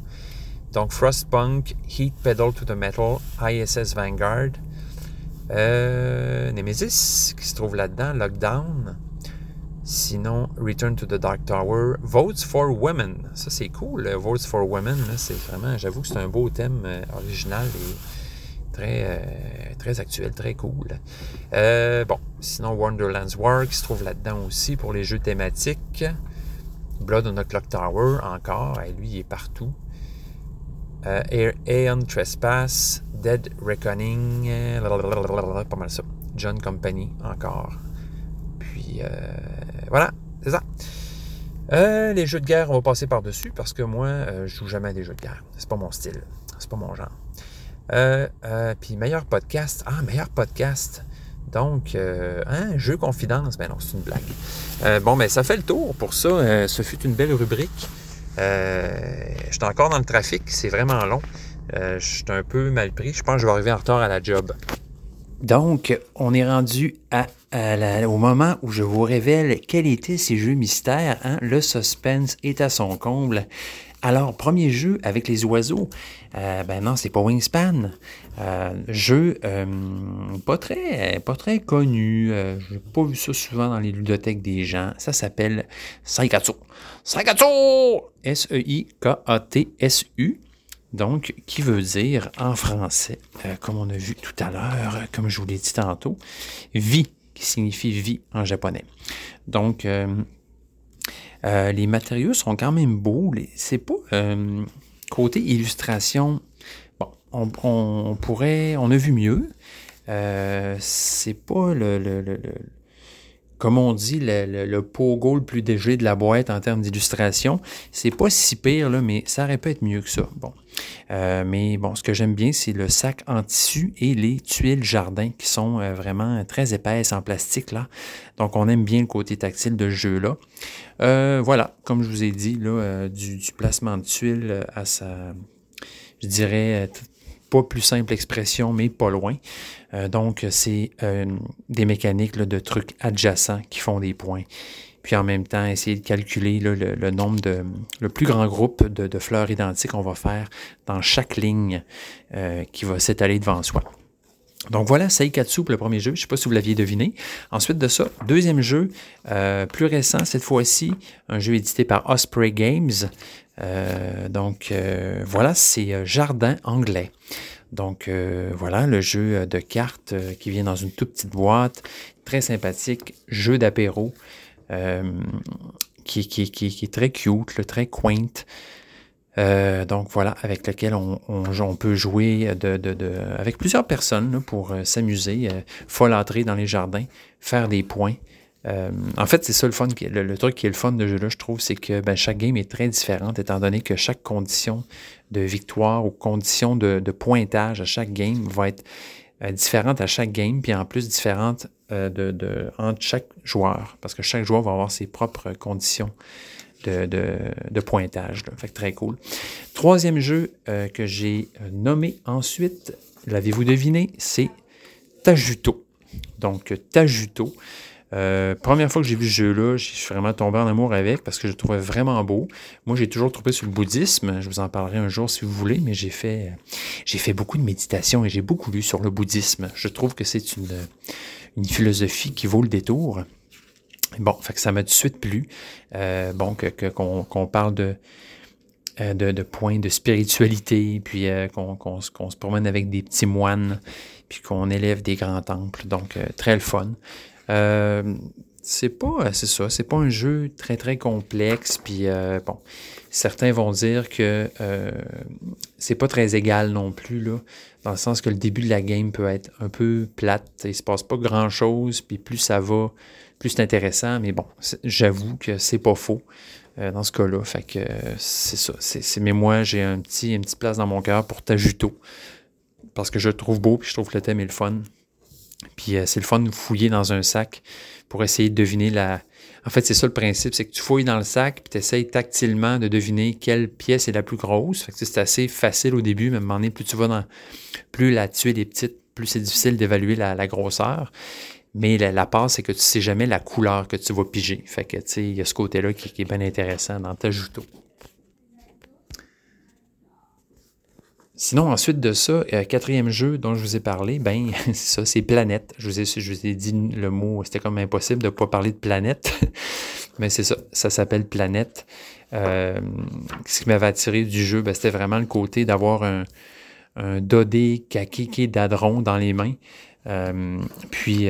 Donc, Frostpunk, Heat Pedal to the Metal, ISS Vanguard, euh, Nemesis, qui se trouve là-dedans, Lockdown. Sinon, Return to the Dark Tower. Votes for Women. Ça, c'est cool. Votes for Women, c'est vraiment, j'avoue que c'est un beau thème euh, original et très, euh, très actuel, très cool. bon, sinon, Wonderland's War, qui se trouve là-dedans aussi pour les jeux thématiques. Blood on the Clock Tower, encore. Et lui, il est partout. Aeon Trespass. Dead Reckoning, euh, pas mal ça. John Company encore. Puis euh, voilà, c'est ça. Euh, les jeux de guerre, on va passer par-dessus parce que moi, je joue jamais à des jeux de guerre. C'est pas mon style. C'est pas mon genre. puis meilleur podcast. Ah, meilleur podcast. Donc, hein, jeu confidence. Ben non, c'est une blague. bon, ben, ça fait le tour pour ça. ce fut une belle rubrique. je suis encore dans le trafic. C'est vraiment long. Euh, je suis un peu mal pris. Je pense que je vais arriver en retard à la job. Donc, on est rendu au moment où je vous révèle quels étaient ces jeux mystères. Hein? Le suspense est à son comble. Alors, premier jeu avec les oiseaux. Euh, ben non, c'est pas Wingspan. Euh, jeu pas très pas très connu. J'ai pas vu ça souvent dans les ludothèques des gens. Ça s'appelle Saikatsu. Saikatsu! S-E-I-K-A-T-S-U. Donc, qui veut dire en français, euh, comme on a vu tout à l'heure, euh, comme je vous l'ai dit tantôt, vie, qui signifie vie en japonais. Donc, euh, les matériaux sont quand même beaux. C'est pas côté illustration. Bon, on, pourrait, on a vu mieux. c'est pas le, comme on dit, le, le, le pogo le plus léger de la boîte en termes d'illustration. C'est pas si pire, mais ça aurait pu être mieux que ça. Bon. Euh, mais bon, ce que j'aime bien, c'est le sac en tissu et les tuiles jardin qui sont euh, vraiment très épaisses en plastique. Là. Donc, on aime bien le côté tactile de ce jeu-là. Euh, voilà, comme je vous ai dit, du, placement de tuiles à sa, je dirais, pas plus simple expression, mais pas loin. donc, c'est des mécaniques de trucs adjacents qui font des points puis en même temps essayer de calculer le, nombre de, le plus grand groupe de, fleurs identiques qu'on va faire dans chaque ligne euh, qui va s'étaler devant soi. Donc voilà, Seikatsu pour le premier jeu. Je ne sais pas si vous l'aviez deviné. Ensuite de ça, deuxième jeu, euh, plus récent cette fois-ci, un jeu édité par Osprey Games. Euh, donc voilà, c'est Jardin anglais. Donc voilà, le jeu de cartes qui vient dans une toute petite boîte, très sympathique, jeu d'apéro. Euh, qui, est très cute, très quaint. Euh, donc voilà, avec lequel on, peut jouer avec plusieurs personnes pour euh, s'amuser, folâtrer dans les jardins, faire des points. En fait, c'est ça le fun, le, truc qui est le fun de jeu-là, je trouve, c'est que ben, chaque game est très différente, étant donné que chaque condition de victoire ou condition de, pointage à chaque game va être différente à chaque game, puis en plus différente euh, de, entre chaque joueur, parce que chaque joueur va avoir ses propres conditions de, pointage. Fait très cool. Troisième jeu euh, que j'ai nommé ensuite, l'avez-vous deviné, c'est Tajuto. Donc, Tajuto. Euh, première fois que j'ai vu ce jeu-là, je suis vraiment tombé en amour avec parce que je le trouvais vraiment beau. Moi, j'ai toujours trouvé sur le bouddhisme. Je vous en parlerai un jour si vous voulez, mais j'ai fait, beaucoup de méditation et j'ai beaucoup lu sur le bouddhisme. Je trouve que c'est une, philosophie qui vaut le détour. Bon, fait que ça m'a tout de suite plu. Euh, bon, qu'on, parle de, euh, de, points de spiritualité, puis qu'on, se promène avec des petits moines, puis qu'on élève des grands temples. Donc, très le fun. C'est pas, c'est pas un jeu très très complexe, puis bon, certains vont dire que c'est pas très égal non plus, là dans le sens que le début de la game peut être un peu plate, il se passe pas grand-chose, puis plus ça va, plus c'est intéressant, mais bon, j'avoue que c'est pas faux euh, dans ce cas-là, fait que c'est ça, mais moi j'ai un petit, une petite place dans mon cœur pour Tajuto, parce que je le trouve beau, puis je trouve que le thème est le fun, puis euh, c'est le fun de fouiller dans un sac pour essayer de deviner la, en fait, c'est ça le principe, c'est que tu fouilles dans le sac puis tu essayes tactilement de deviner quelle pièce est la plus grosse. c'est assez facile au début, mais à un moment donné, plus tu vas dans. Plus la tuile est petite, plus c'est difficile d'évaluer la, grosseur. Mais la, part, c'est que tu sais jamais la couleur que tu vas piger. Fait que, tu sais, il y a ce côté-là qui, qui, est bien intéressant dans ta juto. Sinon, ensuite de ça, euh, quatrième jeu dont je vous ai parlé, ben, c'est ça, c'est Planète. Je vous, ai, dit le mot, c'était comme impossible de ne pas parler de Planète. Mais c'est ça, ça s'appelle Planète. Euh, ce qui m'avait attiré du jeu, ben, c'était vraiment le côté d'avoir un, un dodé kakiki d'adron dans les mains. Euh, puis,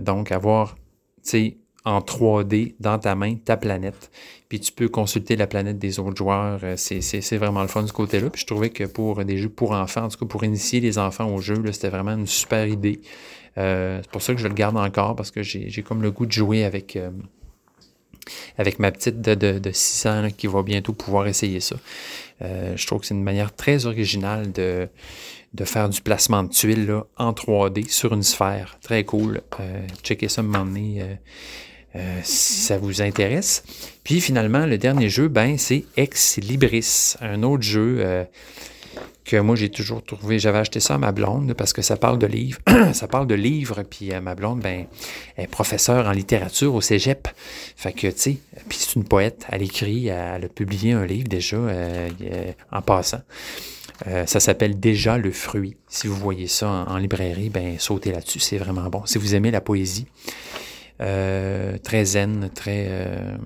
donc, avoir, tu sais, en 3D dans ta main ta planète. Puis tu peux consulter la planète des autres joueurs. Euh, c'est vraiment le fun de ce côté-là. Puis je trouvais que pour des jeux pour enfants, en tout cas pour initier les enfants au jeu, c'était vraiment une super idée. Euh, c'est pour ça que je le garde encore parce que j'ai comme le goût de jouer avec, euh, avec ma petite de, de, 6 ans qui va bientôt pouvoir essayer ça. je trouve que c'est une manière très originale de, de faire du placement de tuiles en 3D sur une sphère. Très cool. checker ça, un euh, si ça vous intéresse? Puis finalement, le dernier jeu, ben, c'est Ex Libris, un autre jeu euh, que moi j'ai toujours trouvé. J'avais acheté ça à ma blonde parce que ça parle de livres. ça parle de livres, puis euh, ma blonde, ben, est professeure en littérature au cégep. Fait que, tu sais, puis c'est une poète. Elle écrit, elle a publié un livre déjà en passant. ça s'appelle Déjà le fruit. Si vous voyez ça en, en librairie, ben sautez là-dessus, c'est vraiment bon. Si vous aimez la poésie, euh, très zen, très, euh,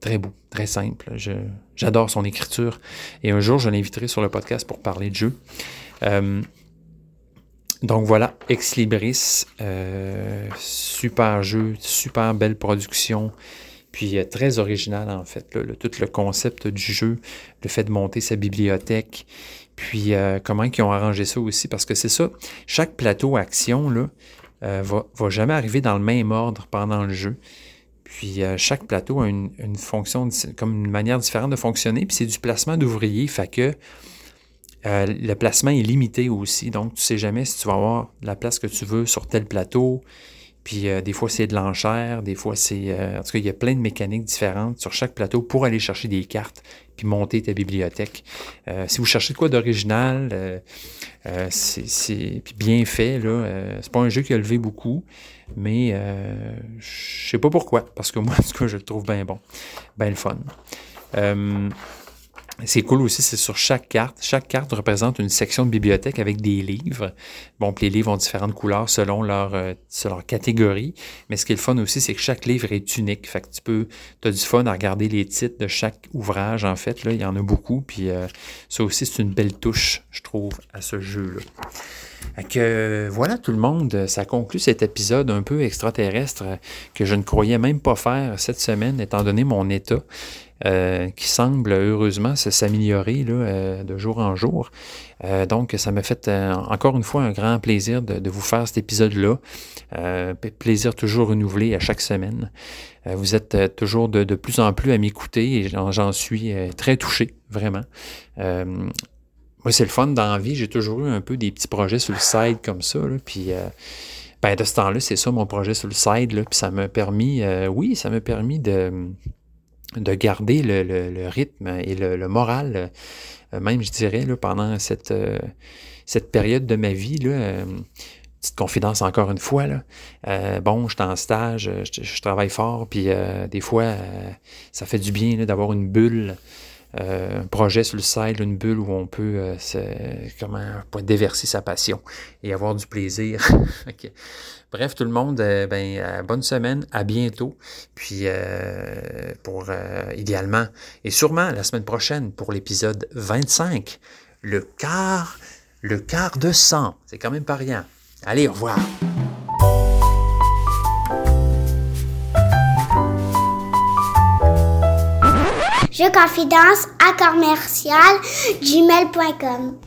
très beau, très simple. J'adore son écriture. Et un jour, je l'inviterai sur le podcast pour parler de jeu. Euh, donc voilà, Ex Libris, super jeu, super belle production, puis très original en fait. tout le concept du jeu, le fait de monter sa bibliothèque, puis comment ils ont arrangé ça aussi, parce que c'est ça, chaque plateau action, là, euh, va, jamais arriver dans le même ordre pendant le jeu. Puis euh, chaque plateau a une, une fonction, comme une manière différente de fonctionner. Puis c'est du placement d'ouvriers, fait que euh, le placement est limité aussi. Donc tu sais jamais si tu vas avoir la place que tu veux sur tel plateau. Puis euh, des fois c'est de l'enchère, des fois c'est... en tout cas, il y a plein de mécaniques différentes sur chaque plateau pour aller chercher des cartes puis monter ta bibliothèque. si vous cherchez quoi d'original, c'est bien fait. Là, c'est pas un jeu qui a levé beaucoup. Mais euh, je sais pas pourquoi, parce que moi, en tout cas, je le trouve bien bon, bien le fun. Euh, c'est cool aussi, c'est sur chaque carte. Chaque carte représente une section de bibliothèque avec des livres. Bon, puis les livres ont différentes couleurs selon leur, euh, leur catégorie. Mais ce qui est le fun aussi, c'est que chaque livre est unique. Fait que tu peux, as du fun à regarder les titres de chaque ouvrage, en fait. Là, il y en a beaucoup. Puis euh, ça aussi, c'est une belle touche, je trouve, à ce jeu-là. Que, voilà tout le monde, ça conclut cet épisode un peu extraterrestre que je ne croyais même pas faire cette semaine, étant donné mon état. Euh, qui semble heureusement s'améliorer euh, de jour en jour. Euh, donc, ça m'a fait encore une fois un grand plaisir de, vous faire cet épisode-là. plaisir toujours renouvelé à chaque semaine. vous êtes toujours de, plus en plus à m'écouter et j'en suis très touché, vraiment. moi, c'est le fun dans la vie. J'ai toujours eu un peu des petits projets sur le side comme ça. puis. Ben, de ce temps-là, c'est ça mon projet sur le side. Là, puis ça m'a permis, oui, ça m'a permis de, de garder le, rythme et le, moral, euh, même je dirais, là, pendant cette, euh, cette période de ma vie. Là, euh, petite confidence encore une fois. Là. bon, je suis en stage, je, travaille fort, puis des fois, ça fait du bien d'avoir une bulle. un projet sur le site, une bulle où on peut comment, déverser sa passion et avoir du plaisir. Bref, tout le monde, euh, ben, euh, bonne semaine, à bientôt. Puis euh, pour idéalement, et sûrement la semaine prochaine pour l'épisode 25, le quart, le quart de sang. C'est quand même pas rien. Allez, au revoir. Je confidence à commercial gmail.com.